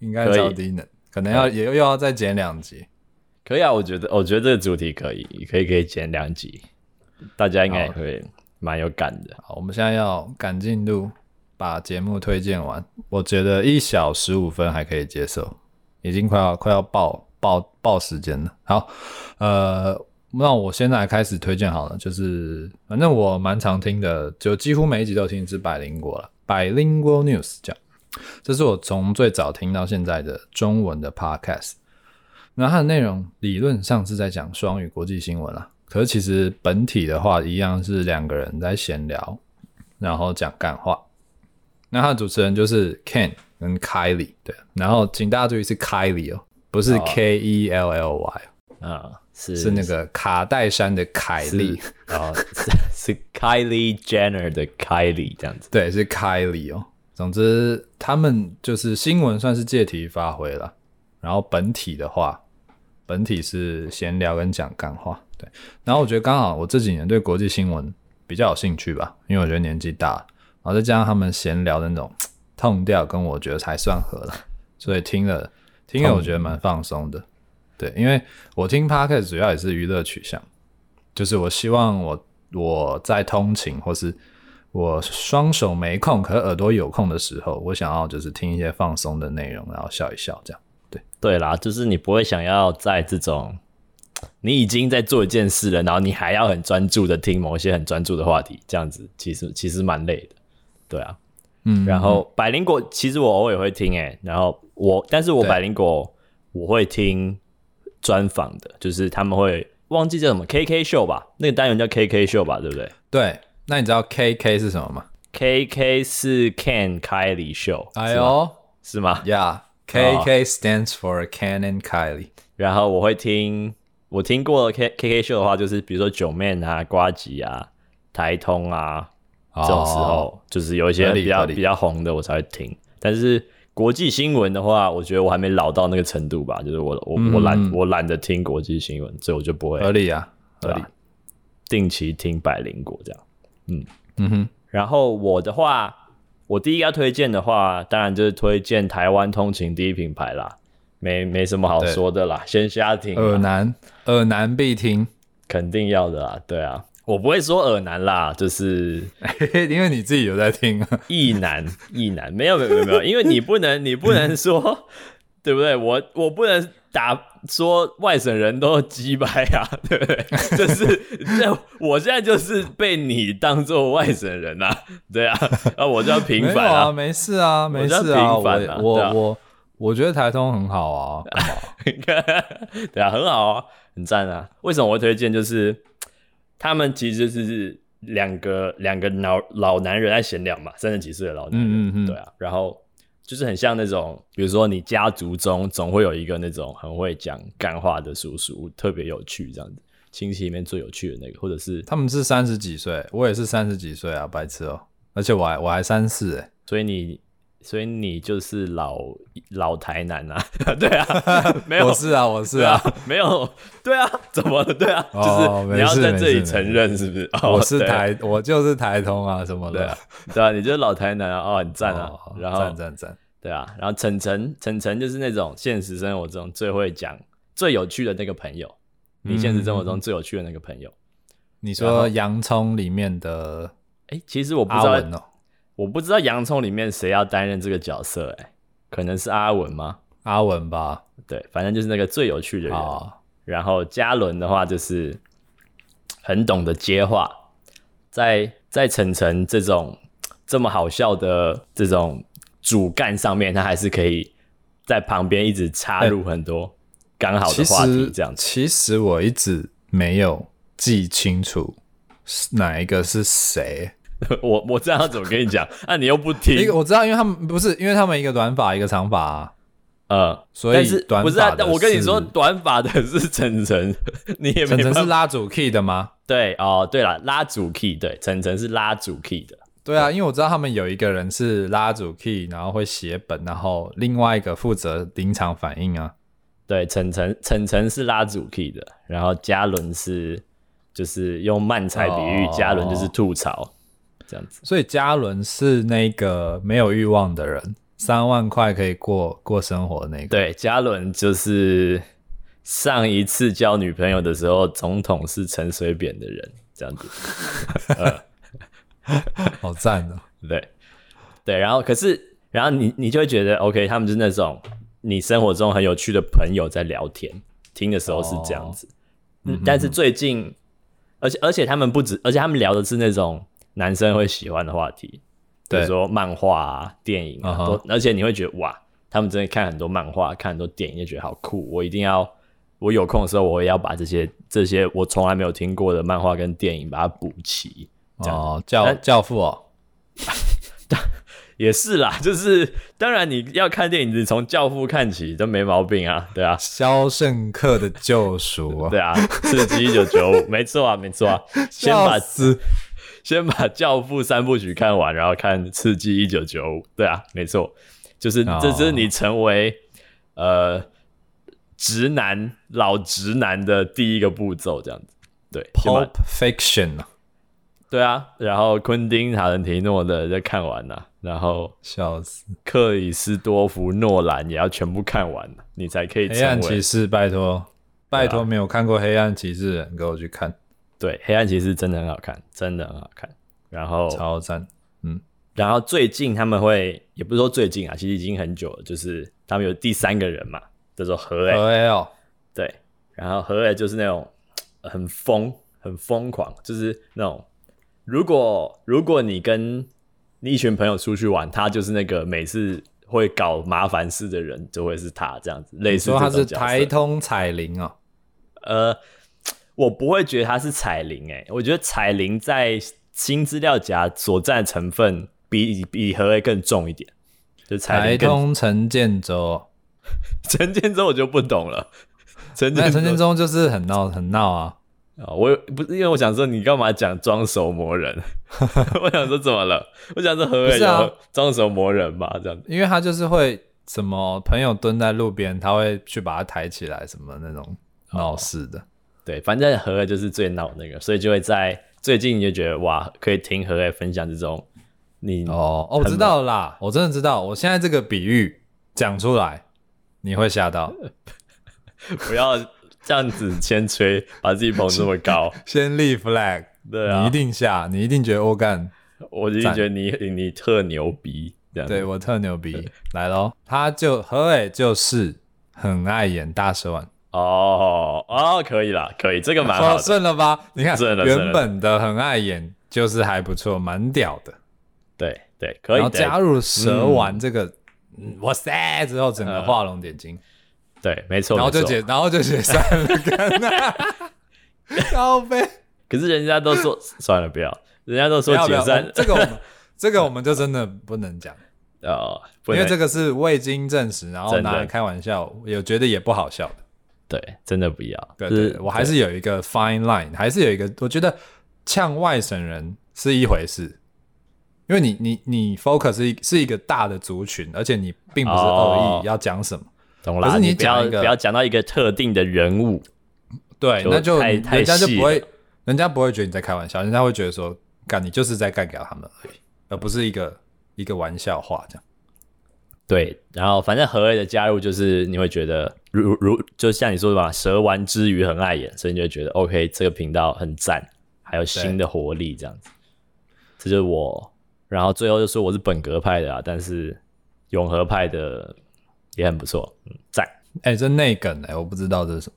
应该找低能，可能要也又要再剪两集。可以啊，我觉得我觉得这个主题可以，可以可以剪两集。大家应该会蛮有感的。好，我们现在要赶进度，把节目推荐完。我觉得一小时五分还可以接受，已经快要快要爆爆爆时间了。好，呃，那我现在开始推荐好了。就是反正我蛮常听的，就几乎每一集都听是百灵果了。Bilingual News 这样，这是我从最早听到现在的中文的 Podcast。那它的内容理论上是在讲双语国际新闻啦。可是其实本体的话，一样是两个人在闲聊，然后讲干话。那他的主持人就是 Ken 跟 Kylie，对。然后请大家注意是 Kylie 哦，不是 K E L L Y 啊，是是那个卡戴珊的凯莉啊，是，是 Kylie Jenner 的 Kylie 这样子。对，是 Kylie 哦。总之，他们就是新闻算是借题发挥了，然后本体的话，本体是闲聊跟讲干话。对，然后我觉得刚好我这几年对国际新闻比较有兴趣吧，因为我觉得年纪大，然然后再加上他们闲聊的那种痛调跟我觉得才算合了，所以听了听了我觉得蛮放松的。对，因为我听 podcast 主要也是娱乐取向，就是我希望我我在通勤或是我双手没空可耳朵有空的时候，我想要就是听一些放松的内容，然后笑一笑这样。对对啦，就是你不会想要在这种。你已经在做一件事了，然后你还要很专注的听某些很专注的话题，这样子其实其实蛮累的，对啊，嗯，然后百灵果其实我偶尔也会听诶、欸，然后我但是我百灵果我会听专访的，就是他们会忘记叫什么 KK 秀吧，那个单元叫 KK 秀吧，对不对？对，那你知道 KK 是什么吗？KK 是 Ken Kylie Show，哎呦，是吗？Yeah，KK stands for Ken and Kylie，然后我会听。我听过 K K K 秀的话，就是比如说九妹啊、瓜吉啊、台通啊，这种时候就是有一些比较比较红的，我才会听。但是国际新闻的话，我觉得我还没老到那个程度吧，就是我我我懒我懒得听国际新闻，所以我就不会合理啊，合理。定期听百灵果这样，嗯嗯哼。然后我的话，我第一个要推荐的话，当然就是推荐台湾通勤第一品牌啦。没没什么好说的啦，先瞎听。耳男，耳男必听，肯定要的啦。对啊，我不会说耳男啦，就是 因为你自己有在听啊。意男，意男，没有没有没有没有，因为你不能你不能说，对不对？我我不能打说外省人都鸡掰啊，对不对？就是这，我现在就是被你当做外省人啊，对啊，啊，我就要平反啊，没事啊，没事啊，我我我。我觉得台通很好啊，对啊，很好啊，很赞啊。为什么我会推荐？就是他们其实是两个两个老老男人在闲聊嘛，三十几岁的老男人，嗯嗯嗯对啊。然后就是很像那种，比如说你家族中总会有一个那种很会讲干话的叔叔，特别有趣这样子，亲戚里面最有趣的那个，或者是他们是三十几岁，我也是三十几岁啊，白痴哦，而且我还我还三四哎，所以你。所以你就是老老台南啊？对啊，没有，我是啊，我是啊，啊没有，对啊，怎么了？对啊，哦、就是你要在这里承认是不是？我是台，我就是台通啊，什么的，对啊，对啊，你就是老台南啊，哦，很赞啊，哦、然后赞赞赞，对啊，然后晨晨晨晨就是那种现实生活中最会讲、最有趣的那个朋友，你现实生活中最有趣的那个朋友，嗯、你说洋葱里面的，哎，其实我不知道。我不知道洋葱里面谁要担任这个角色，欸，哎，可能是阿文吗？阿文吧，对，反正就是那个最有趣的人。哦、然后嘉伦的话就是很懂得接话，在在晨晨这种这么好笑的这种主干上面，他还是可以在旁边一直插入很多刚好的话题，这样子，欸其。其实我一直没有记清楚哪一个是谁。我我这样怎么跟你讲？那、啊、你又不听？一个我知道，因为他们不是，因为他们一个短发，一个长发啊。呃，所以短发不是啊？我跟你说，短发的是晨晨，你也没。晨晨是拉主 key 的吗？对哦，对了，拉主 key，对，晨晨是拉主 key 的。对啊，因为我知道他们有一个人是拉主 key，然后会写本，然后另外一个负责临场反应啊。对，晨晨晨晨是拉主 key 的，然后嘉伦是就是用慢才比喻，嘉伦、哦、就是吐槽。这样子，所以嘉伦是那个没有欲望的人，三万块可以过过生活的那个。对，嘉伦就是上一次交女朋友的时候，总统是陈水扁的人，这样子。好赞哦！对对，然后可是，然后你你就会觉得，OK，他们是那种你生活中很有趣的朋友在聊天，听的时候是这样子。哦、嗯，但是最近，而且而且他们不止，而且他们聊的是那种。男生会喜欢的话题，比如说漫画啊、电影啊，都，而且你会觉得哇，他们真的看很多漫画、看很多电影，就觉得好酷。我一定要，我有空的时候，我也要把这些这些我从来没有听过的漫画跟电影把它补齐。哦，教教父哦，也是啦，就是当然你要看电影，你从教父看起都没毛病啊，对啊，肖申克的救赎，对啊，刺激一九九五，没错啊，没错啊，先把字。先把《教父》三部曲看完，然后看《刺激一九九五》。对啊，没错，就是这是你成为、oh. 呃直男老直男的第一个步骤，这样子。对，Pulp Fiction 对啊，然后昆汀塔伦提诺的在看完了，然后笑死，克里斯多夫诺兰也要全部看完了，你才可以成为。黑暗骑士，拜托，拜托，没有看过黑暗骑士的人，给我去看。对，黑暗骑士真的很好看，真的很好看。然后超赞，嗯。然后最近他们会，也不是说最近啊，其实已经很久了，就是他们有第三个人嘛，叫做何 A。何 A 哦，对。然后何 A 就是那种很疯、很疯狂，就是那种如果如果你跟你一群朋友出去玩，他就是那个每次会搞麻烦事的人，就会是他这样子。类似说他是台通彩铃哦，呃。我不会觉得他是彩铃诶，我觉得彩铃在新资料夹所占成分比比何 A 更重一点。就彩台通陈建州，陈建州我就不懂了。陈建陈建州就是很闹很闹啊！啊，我不是因为我想说你干嘛讲装熟魔人？我想说怎么了？我想说何伟有装熟魔人嘛？这样子，因为他就是会什么朋友蹲在路边，他会去把他抬起来，什么那种闹事的。哦对，反正何 A 就是最闹那个，所以就会在最近就觉得哇，可以听何 A 分享这种你哦哦，我知道啦，我真的知道，我现在这个比喻讲出来，你会吓到，不要这样子先吹，把自己捧这么高，先立 flag，对啊，你一定吓，你一定觉得我干，我一定觉得你你，你特牛逼，这样，对我特牛逼，来喽，他就何伟就是很爱演大蛇丸。哦哦，可以啦，可以，这个蛮好顺了吧？你看，原本的很碍眼，就是还不错，蛮屌的。对对，可以。然后加入蛇丸这个，哇塞！之后整个画龙点睛。对，没错。然后就解，然后就解散了。高飞。可是人家都说算了，不要。人家都说解散，这个我们 这个我们就真的不能讲。哦，因为这个是未经证实，然后拿来开玩笑，有觉得也不好笑的。对，真的不要。对，对，对，我还是有一个 fine line，还是有一个，我觉得呛外省人是一回事，因为你你你 focus 是是一个大的族群，而且你并不是恶意要讲什么，哦、懂了。可是你讲一个不要讲到一个特定的人物，对，那就人家就不会，人家不会觉得你在开玩笑，人家会觉得说，干你就是在干掉他们而已，而不是一个一个玩笑话这样。对，然后反正何 A 的加入就是你会觉得如如就像你说的吧，蛇丸之鱼很碍眼，所以你就会觉得 OK 这个频道很赞，还有新的活力这样子。这就是我，然后最后就说我是本格派的啊，但是永和派的也很不错，嗯，赞。哎、欸，这内梗哎，我不知道这是什么，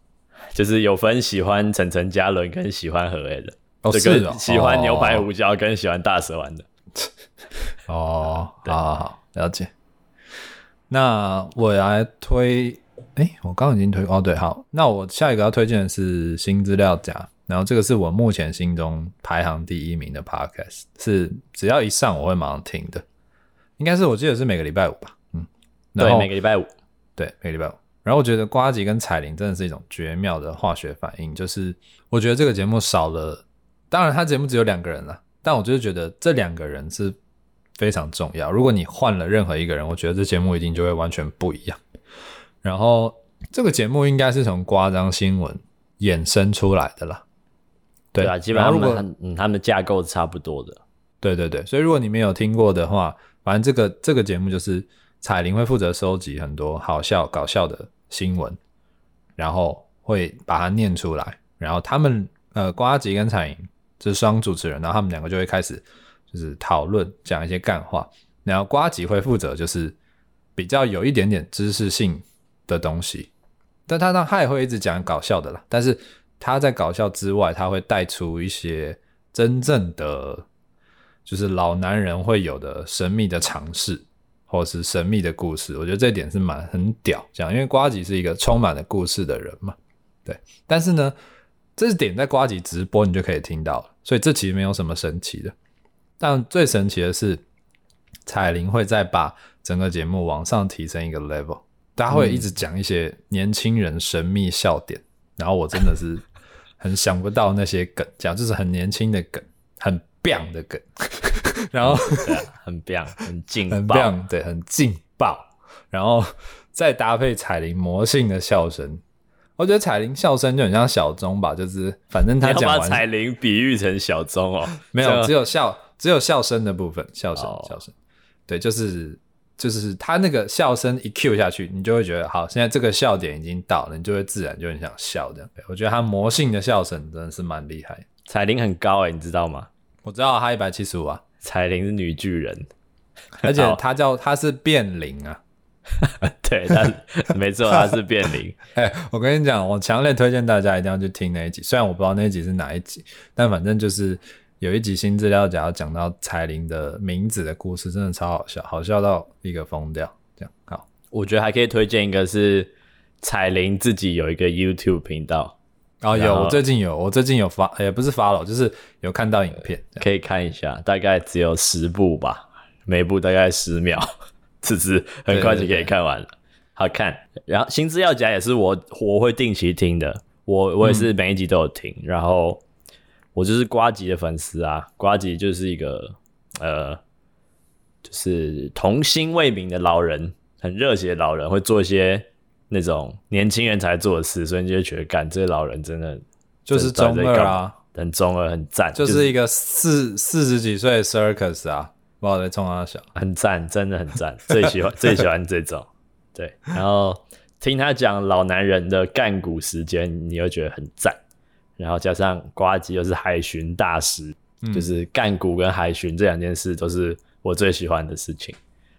就是有分喜欢陈陈嘉伦跟喜欢何 A 的，哦是哦，喜欢牛排胡椒跟喜欢大蛇丸的。哦，好好好，了解。那我来推，哎、欸，我刚刚已经推哦，对，好，那我下一个要推荐的是新资料夹，然后这个是我目前心中排行第一名的 podcast，是只要一上我会马上听的，应该是我记得是每个礼拜五吧，嗯，对，每个礼拜五，对，每个礼拜五，然后我觉得瓜吉跟彩铃真的是一种绝妙的化学反应，就是我觉得这个节目少了，当然他节目只有两个人了，但我就是觉得这两个人是。非常重要。如果你换了任何一个人，我觉得这节目一定就会完全不一样。然后这个节目应该是从夸张新闻衍生出来的啦。对，对啊，基本上如果嗯，他们的架构是差不多的。对对对，所以如果你没有听过的话，反正这个这个节目就是彩铃会负责收集很多好笑搞笑的新闻，然后会把它念出来。然后他们呃，瓜吉跟彩铃这双主持人，然后他们两个就会开始。就是讨论讲一些干话，然后瓜吉会负责就是比较有一点点知识性的东西，但他呢他也会一直讲搞笑的啦。但是他在搞笑之外，他会带出一些真正的就是老男人会有的神秘的尝试，或是神秘的故事。我觉得这点是蛮很屌，这样，因为瓜吉是一个充满了故事的人嘛。对，但是呢，这点在瓜吉直播你就可以听到了，所以这其实没有什么神奇的。但最神奇的是，彩铃会再把整个节目往上提升一个 level，大家会一直讲一些年轻人神秘笑点，嗯，然后我真的是很想不到那些梗，讲就是很年轻的梗，很 bang 的梗，然后对啊，很 bang，很劲，很 bang，对，很劲爆，然后再搭配彩铃魔性的笑声，我觉得彩铃笑声就很像小钟吧，就是反正他讲完，把彩铃比喻成小钟哦，没有，只有笑。只有笑声的部分，笑声，笑声，对，就是就是他那个笑声一 cue 下去，你就会觉得好，现在这个笑点已经到了，你就会自然就很想笑这样。我觉得他魔性的笑声真的是蛮厉害。彩铃很高诶，你知道吗？我知道他一百七十五啊。彩铃是女巨人，而且他叫他是变灵啊。对，他没错，他是变灵。哎，我跟你讲，我强烈推荐大家一定要去听那一集，虽然我不知道那一集是哪一集，但反正就是。有一集新资料夹讲到彩铃的名字的故事，真的超好笑，好笑到一个疯掉。这样好，我觉得还可以推荐一个是彩铃自己有一个 YouTube 频道。哦，有，我最近有，我最近有发，也不是发了，就是有看到影片，可以看一下，大概只有十部吧，每部大概十秒，只是很快就可以看完了，对对对，好看。然后新资料夹也是我我会定期听的，我我也是每一集都有听，嗯、然后。我就是瓜吉的粉丝啊，瓜吉就是一个呃，就是童心未泯的老人，很热血的老人，会做一些那种年轻人才做的事，所以你就觉得，干这个老人真的就是中二啊，很中二，很赞，就是一个四四十几岁的 circus 啊，不好在冲他笑，很赞，真的很赞，最喜欢最喜欢这种，对，然后听他讲老男人的干股时间，你会觉得很赞。然后加上呱吉又是海巡大师，嗯、就是干股跟海巡这两件事都是我最喜欢的事情。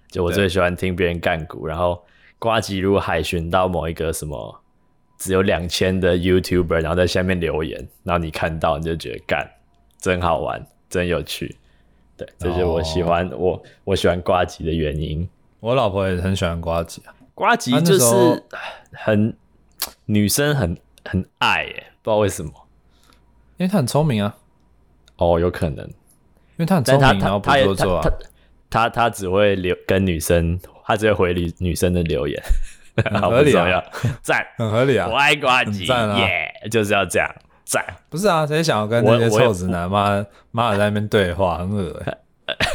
就我最喜欢听别人干股，然后呱吉如果海巡到某一个什么只有两千的 YouTuber，然后在下面留言，然后你看到你就觉得干真好玩，真有趣。对，这就是我喜欢、哦、我我喜欢呱吉的原因。我老婆也很喜欢呱吉啊，呱吉就是很女生很很爱耶，不知道为什么。因为他很聪明啊，哦，有可能，因为他很聪明，然后不做作啊。他他只会留跟女生，他只会回女女生的留言，很 合理啊，赞，很合理啊，我爱瓜子，赞、啊，yeah, 就是要这样，赞，不是啊，谁想要跟那些臭直男妈妈的在那边对话，很恶。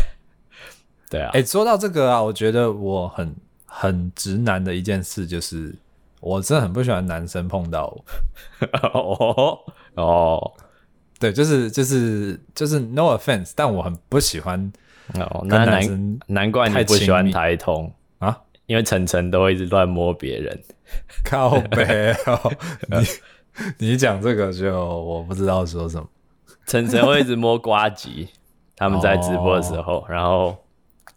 对啊，哎、欸，说到这个啊，我觉得我很很直男的一件事就是，我真的很不喜欢男生碰到我。哦哦，对，就是就是就是 no offense，但我很不喜欢。哦，那难难怪你不喜欢台通啊，因为晨晨都会一直乱摸别人。靠北哦，你你讲这个就我不知道说什么。晨晨会一直摸瓜吉，他们在直播的时候，哦、然后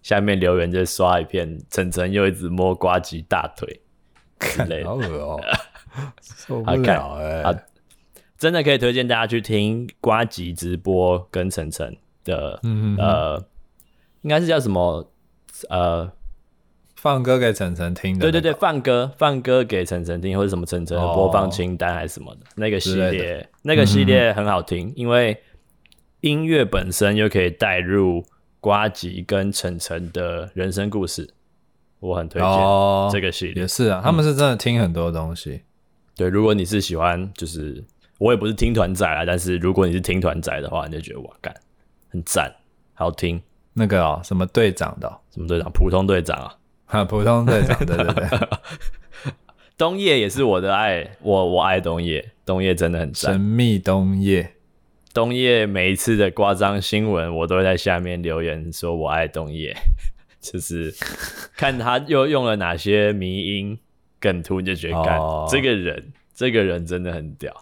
下面留言就刷一片，晨晨又一直摸瓜吉大腿之类的，好恶哦，受不了哎、欸！真的可以推荐大家去听瓜吉直播跟晨晨的，呃。应该是叫什么？呃，放歌给晨晨听的、那个。对对对，放歌放歌给晨晨听，或者什么晨晨的播放清单还是什么的、哦、那个系列，那个系列很好听，嗯、因为音乐本身又可以带入瓜吉跟晨晨的人生故事，我很推荐这个系列。也是啊，他们是真的听很多东西。嗯、对，如果你是喜欢，就是我也不是听团仔啊，但是如果你是听团仔的话，你就觉得哇，干很赞，好听。那个哦，什么队长的、哦？什么队长？普通队长啊！哈，普通队长，对对对。东叶也是我的爱，我我爱冬叶，冬叶真的很赞。神秘冬叶，冬叶每一次的夸张新闻，我都会在下面留言说我爱冬叶，就是看他又用了哪些迷音梗图，你就觉得干、哦、这个人，这个人真的很屌，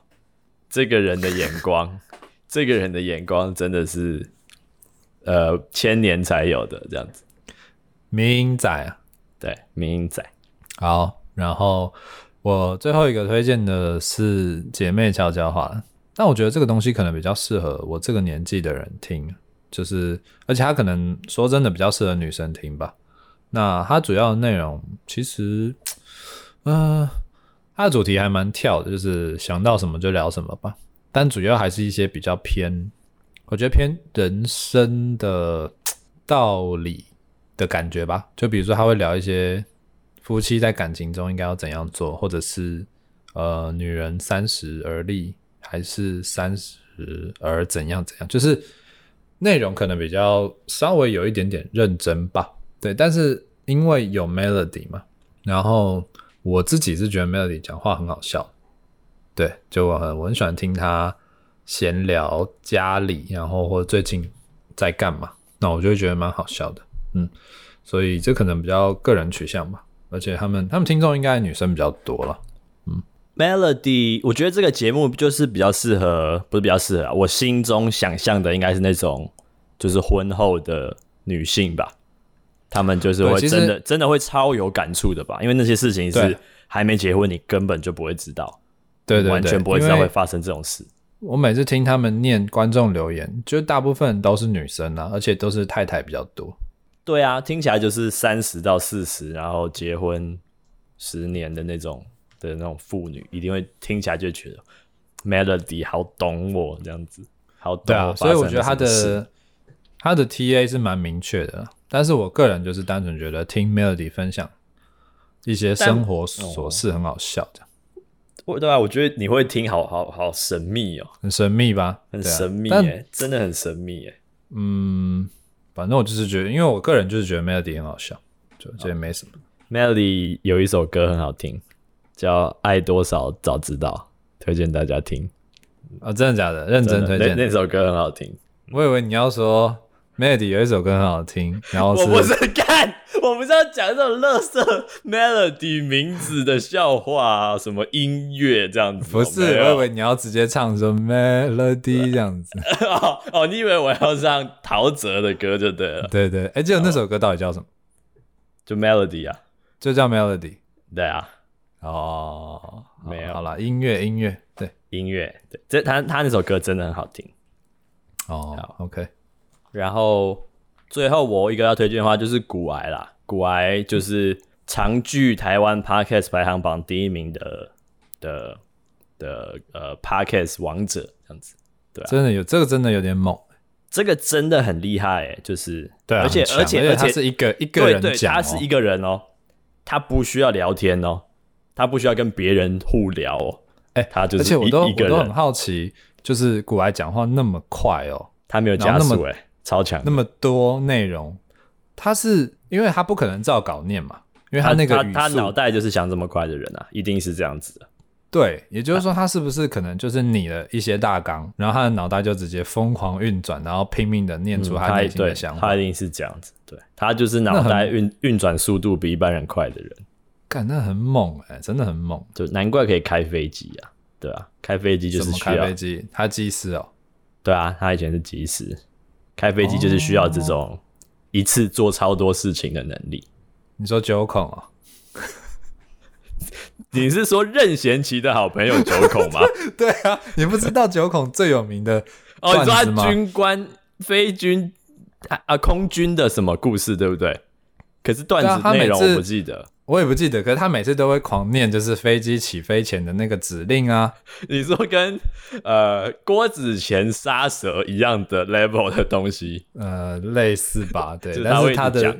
这个人的眼光，这个人的眼光真的是。呃，千年才有的这样子，迷因仔啊，对，迷因仔。好，然后我最后一个推荐的是《姐妹悄悄话》，但我觉得这个东西可能比较适合我这个年纪的人听，就是而且它可能说真的比较适合女生听吧。那它主要的内容其实，嗯、呃，它的主题还蛮跳的，就是想到什么就聊什么吧，但主要还是一些比较偏。我觉得偏人生的道理的感觉吧，就比如说他会聊一些夫妻在感情中应该要怎样做，或者是呃女人三十而立还是三十而怎样怎样，就是内容可能比较稍微有一点点认真吧。对，但是因为有 Melody 嘛，然后我自己是觉得 Melody 讲话很好笑，对，就我很我很喜欢听他。闲聊家里，然后或最近在干嘛，那我就会觉得蛮好笑的，嗯，所以这可能比较个人取向吧，而且他们他们听众应该女生比较多了，嗯，Melody，我觉得这个节目就是比较适合，不是比较适合，我心中想象的应该是那种就是婚后的女性吧，他们就是会真的真的会超有感触的吧，因为那些事情是还没结婚你根本就不会知道，对对对，完全不会知道会发生这种事。我每次听他们念观众留言，就大部分都是女生啊，而且都是太太比较多。对啊，听起来就是三十到四十，然后结婚十年的那种的那种妇女，一定会听起来就觉得 Melody 好懂我这样子，好懂。所以我觉得他的他的 TA 是蛮明确的，但是我个人就是单纯觉得听 Melody 分享一些生活琐事很好笑的。对啊，我觉得你会听好，好好好神秘哦，很神秘吧？很神秘耶，真的很神秘耶。嗯，反正我就是觉得，因为我个人就是觉得 Melody 很好笑，就觉得没什么。Melody 有一首歌很好听，叫《爱多少早知道》，推荐大家听。啊、哦，真的假的？认真推荐那，那首歌很好听。我以为你要说。Melody 有一首歌很好听，然后是我不是干，我不是要讲这种垃圾 Melody 名字的笑话啊，什么音乐这样子。不是，我以为你要直接唱说 Melody 这样子。哦哦，你以为我要唱陶喆的歌就对了。对对，哎，记得那首歌到底叫什么？就 Melody 啊，就叫 Melody。对啊。哦，没有，好了，音乐音乐，对音乐，对，这他他那首歌真的很好听。哦，OK。然后最后我一个要推荐的话就是古癌啦，古癌就是长居台湾 Podcast 排行榜第一名的的的呃 Podcast 王者这样子，对、啊，真的有这个真的有点猛，这个真的很厉害哎，就是对、啊，而且而且而且他是一个一个人讲、哦，对，对，他是一个人哦，他不需要聊天哦，他不需要跟别人互聊哦，哎、欸，他就是而且我都我都很好奇，就是股癌讲话那么快哦，他没有加速哎，超强，那么多内容，他是因为他不可能照稿念嘛，因为他那个他他脑袋就是想这么快的人啊，一定是这样子的。对，也就是说，他是不是可能就是拟了一些大纲，然后他的脑袋就直接疯狂运转，然后拼命的念出他内心的想法。嗯、他，他一定是这样子，对，他就是脑袋运运转速度比一般人快的人。干，那很猛哎、欸，真的很猛，就难怪可以开飞机啊，对啊，开飞机就是需要开飞机，他机师哦，对啊，他以前是机师，开飞机就是需要这种一次做超多事情的能力。你说九孔啊？你是说任贤齐的好朋友九孔吗？对啊，你不知道九孔最有名的哦，你说他军官飞军啊啊空军的什么故事对不对？可是段子内容我不记得，我也不记得。可是他每次都会狂念，就是飞机起飞前的那个指令啊。你说跟呃郭子乾杀蛇一样的 level 的东西，呃，类似吧？对，是但是他的。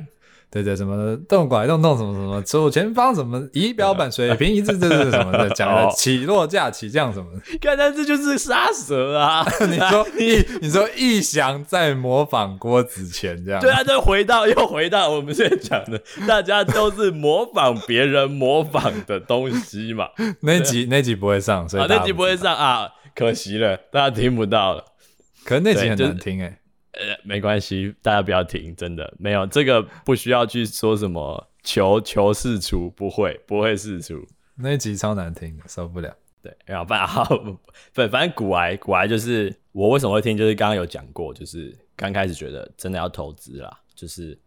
对对，什么动拐动动什么什么，左前方什么仪表板水平一致，这是什么的？讲的起落架起降什么的？看来这就是杀蛇啊！你说你，你说易翔在模仿郭子乾这样？对啊，就回到又回到我们现在讲的，大家都是模仿别人模仿的东西嘛。那集那集不会上，所以、啊、那集不会上啊，可惜了，大家听不到了。可是那集很难听哎、欸。呃，没关系，大家不要停，真的没有这个不需要去说什么求求事出，不会不会事出，那一集超难听的，受不了。对，然后反正反反正古癌古癌就是我为什么会听，就是刚刚有讲过，就是刚开始觉得真的要投资啦，就是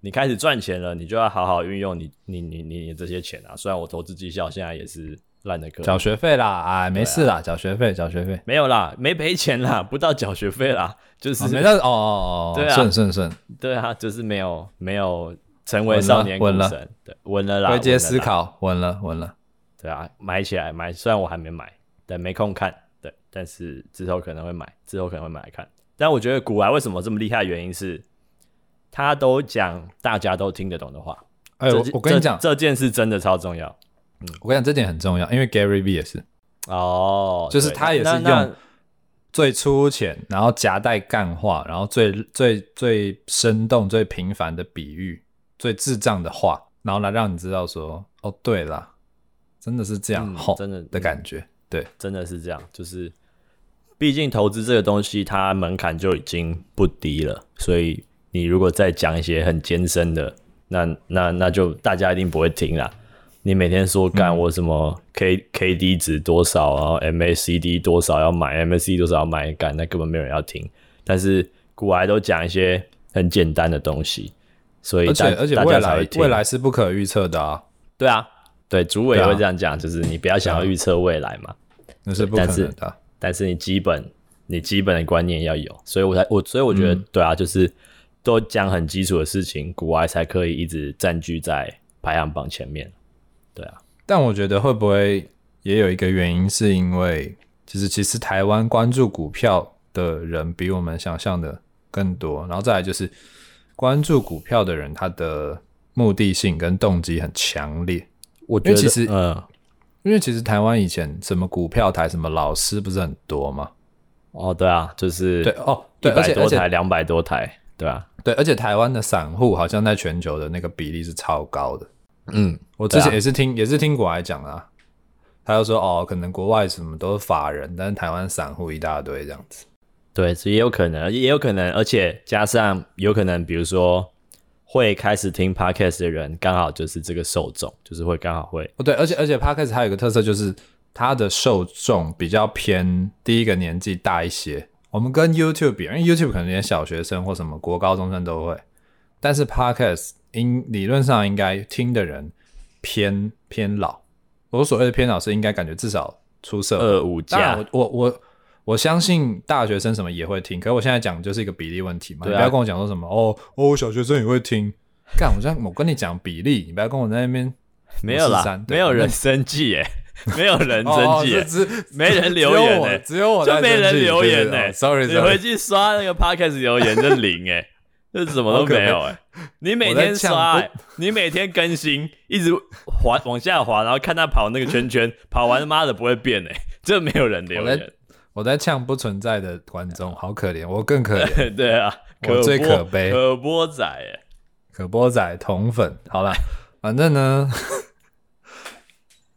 你开始赚钱了，你就要好好运用你你你你你这些钱啊。虽然我投资绩效现在也是。烂的课，缴学费啦，哎，没事啦，缴、啊、学费，缴学费，没有啦，没赔钱啦，不到缴学费啦，就是、哦、没到哦哦 哦，对啊，顺顺顺，对啊，就是没有没有成为少年股神，了对，稳了啦，回接思考，稳了稳了，对啊，买起来买，虽然我还没买，但没空看，对，但是之后可能会买，之后可能会买来看，但我觉得古玩为什么这么厉害，原因是他都讲大家都听得懂的话，哎呦，我跟你讲，这件事真的超重要。我跟你讲，这点很重要，因为 Gary V 也是哦，就是他也是用最粗浅，然后夹带干话，然后最最最生动、最平凡的比喻，最智障的话，然后来让你知道说，哦，对了，真的是这样，嗯、真的的感觉，嗯、对，真的是这样，就是毕竟投资这个东西，它门槛就已经不低了，所以你如果再讲一些很艰深的，那那那就大家一定不会听啦。你每天说干我什么 K、嗯、K D 值多少，然后 M A C D 多少要买，M A C D 多少要买，干那根本没有人要听。但是股癌都讲一些很简单的东西，所以而且而且未来未来是不可预测的啊。对啊，对，主委也会这样讲，就是你不要想要预测未来嘛，那是不可能的。但是，但是你基本你基本的观念要有，所以我才我所以我觉得、嗯、对啊，就是都讲很基础的事情，古埃才可以一直占据在排行榜前面。对啊，但我觉得会不会也有一个原因，是因为就是其实台湾关注股票的人比我们想象的更多，然后再来就是关注股票的人他的目的性跟动机很强烈。我觉得其实，嗯，因为其实台湾以前什么股票台、什么老师不是很多吗？哦，对啊，就是对哦，对，而且多台两百多台，对啊，对，而且台湾的散户好像在全球的那个比例是超高的。嗯，我之前也是听，啊、也是听国外讲啊，他就说哦，可能国外什么都是法人，但是台湾散户一大堆这样子。对，所以也有可能，也有可能，而且加上有可能，比如说会开始听 podcast 的人，刚好就是这个受众，就是会刚好会。哦，对，而且而且 podcast 还有一个特色，就是它的受众比较偏第一个年纪大一些。我们跟 YouTube 比，因为 YouTube 可能连小学生或什么国高中生都会，但是 podcast。应理论上应该听的人偏偏老，我所谓的偏老是应该感觉至少出社二五加。我我我我相信大学生什么也会听，可是我现在讲就是一个比例问题嘛，啊、你不要跟我讲说什么哦哦小学生也会听，干我这样我跟你讲比例，你不要跟我在那边没有啦，没有人生气耶，没有人 生气，只没人留言哎，只有我，就没人留言哎，sorry，你回去刷那个 podcast 留言就零哎，这什么都没有哎，你每天刷，你每天更新，一直滑 往下滑，然后看他跑那个圈圈，跑完妈的不会变哎，这没有人留言，我在呛不存在的观众，好可怜，我更可怜，对啊，我最可悲，可波仔哎，可波仔同粉，好了，反正呢。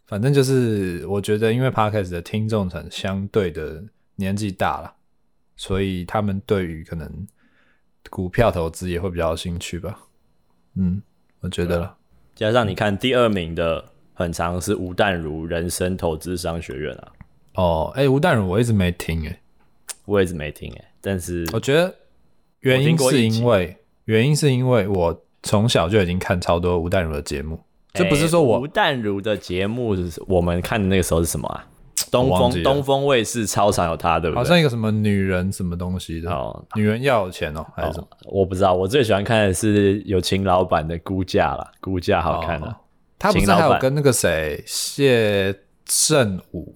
反正就是，我觉得因为 Podcast 的听众层相对的年纪大了，所以他们对于可能股票投资也会比较有兴趣吧。嗯，我觉得了。加上你看第二名的很长是吴淡如人生投资商学院啊。哦，哎、欸，吴淡如我一直没听哎、欸，我一直没听哎、欸，但是我觉得原因是因为原因是因为我从小就已经看超多吴淡如的节目。这不是说我吴淡如的节目，我们看的那个时候是什么啊？东风东风卫视超常有他，对不对？好像一个什么女人什么东西的哦，女人要有钱哦，还是什么？我不知道。我最喜欢看的是有秦老板的估价啦，估价好看的。他不是还有跟那个谁谢振武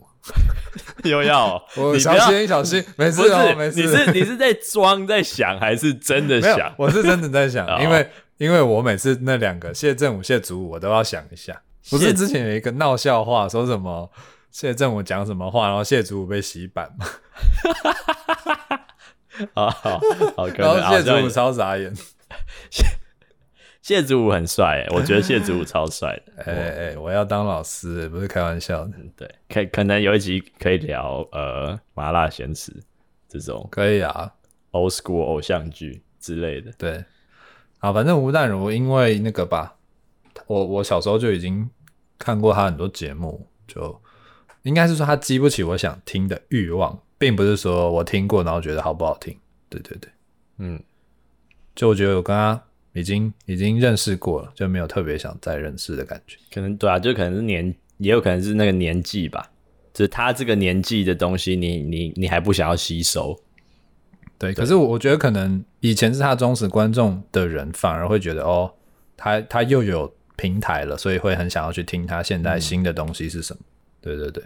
又要？我小心小心，没事哦，没事。你是你是在装在想，还是真的想？我是真的在想，因为。因为我每次那两个谢振武、谢祖武，我都要想一下。不是之前有一个闹笑话，说什么谢正武讲什么话，然后谢祖武被洗版吗？好好好，然后谢祖武超傻眼。谢谢祖武很帅，我觉得谢祖武超帅的。哎哎，我要当老师，不是开玩笑的。对，可可能有一集可以聊呃麻辣鲜食这种，可以啊，old school 偶像剧之类的。对。啊，反正吴淡如因为那个吧，我我小时候就已经看过他很多节目，就应该是说他激不起我想听的欲望，并不是说我听过然后觉得好不好听。对对对，嗯，就我觉得我跟他已经已经认识过了，就没有特别想再认识的感觉。可能对啊，就可能是年，也有可能是那个年纪吧，就是他这个年纪的东西你，你你你还不想要吸收。对，可是我觉得可能以前是他忠实观众的人，反而会觉得哦，他他又有平台了，所以会很想要去听他现在新的东西是什么。嗯、对对对，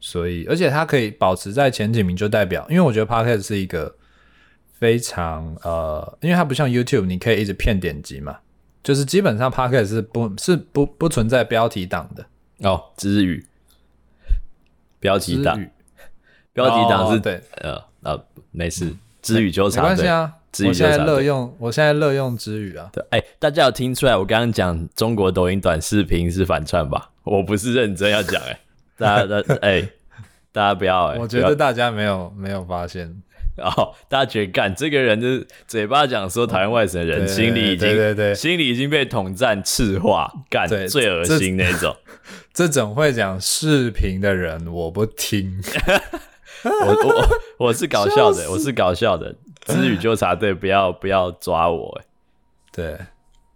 所以而且它可以保持在前几名，就代表，因为我觉得 Podcast 是一个非常呃，因为它不像 YouTube，你可以一直骗点击嘛，就是基本上 Podcast 是不是不不存在标题党的哦，知语，标题党，标题党是、哦、对，呃呃，没事。嗯支语纠缠，没关系啊。我现在乐用，我现在乐用支语啊。对，哎、欸，大家有听出来我刚刚讲中国抖音短视频是反串吧？我不是认真要讲，哎，大家的，哎、欸，大家不要，哎，我觉得大家没有没有发现，哦，大家觉得干这个人就是嘴巴讲说台湾外省人，心里已经对对对，心里已经被统战赤化，干最恶心那种。这种会讲视频的人，我不听。我我我是搞笑的，我是搞笑的。知语纠察队不要不要抓我，哎，对，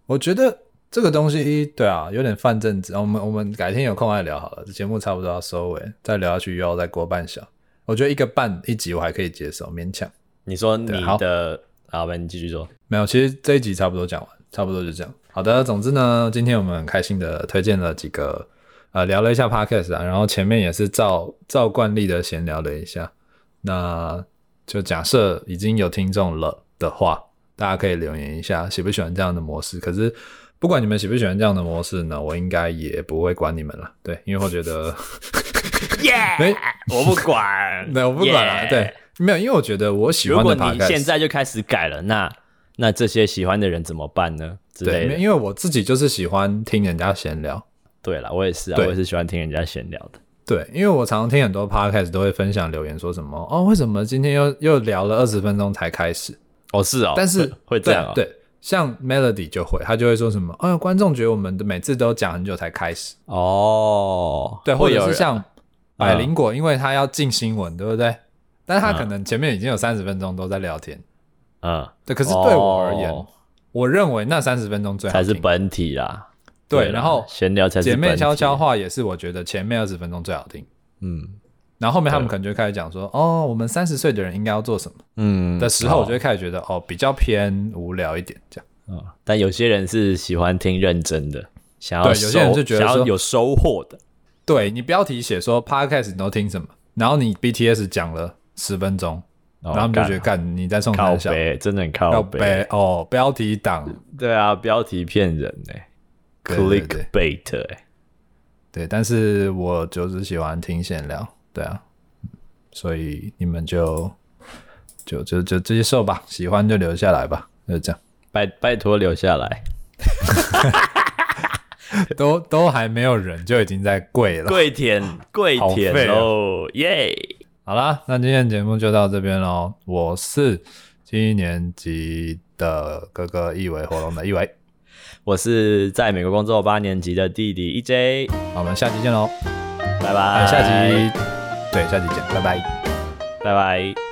我觉得这个东西，对啊，有点泛政治。我们我们改天有空再聊好了。这节目差不多要收尾，再聊下去又要再过半小。我觉得一个半一集我还可以接受，勉强。你说你的，好吧，你继续说。没有，其实这一集差不多讲完，差不多就这样。好的，总之呢，今天我们很开心的推荐了几个。呃，聊了一下 Podcast 啊，然后前面也是照照惯例的闲聊了一下。那就假设已经有听众了的话，大家可以留言一下喜不喜欢这样的模式。可是不管你们喜不喜欢这样的模式呢，我应该也不会管你们了。对，因为我觉得，耶，没，我不管，对，我不管了。Yeah! 对，没有，因为我觉得我喜欢。如果你现在就开始改了，那那这些喜欢的人怎么办呢？对，因为我自己就是喜欢听人家闲聊。对了，我也是啊，我也是喜欢听人家闲聊的。对，因为我常常听很多 podcast 都会分享留言，说什么哦，为什么今天又又聊了二十分钟才开始？哦，是哦，但是会，这样？对，像 Melody 就会，他就会说什么，哎、哦，观众觉得我们的每次都讲很久才开始。哦，对，或者是像百灵果，因为他要进新闻，对不对？但是他可能前面已经有三十分钟都在聊天。嗯，对。可是对我而言，哦、我认为那三十分钟最好才是本体啦。对，然后闲聊才是。姐妹悄悄话也是，我觉得前面二十分钟最好听。嗯，然后后面他们可能就开始讲说，哦，我们三十岁的人应该要做什么？嗯，的时候，我就会开始觉得，哦，比较偏无聊一点这样。嗯，但有些人是喜欢听认真的，想要对，有些人就觉得想要有收获的。对你标题写说 Podcast 你都听什么，然后你 BTS 讲了十分钟，然后他们就觉得干。你在送靠北，真的很靠背。哦，标题党，对啊，标题骗人哎，Clickbait 哎，对，但是我就是喜欢听闲聊，对啊，所以你们就就就就接受吧，喜欢就留下来吧，就这样，拜拜托留下来。都都还没有人就已经在跪了，跪舔跪舔哦耶！好啦，那今天节目就到这边喽。我是七年级的哥哥一维火龙的一维，我是在美国工作八年级的弟弟 EJ。好，我们下期见喽，拜拜。下期对，下期见，拜拜，拜拜。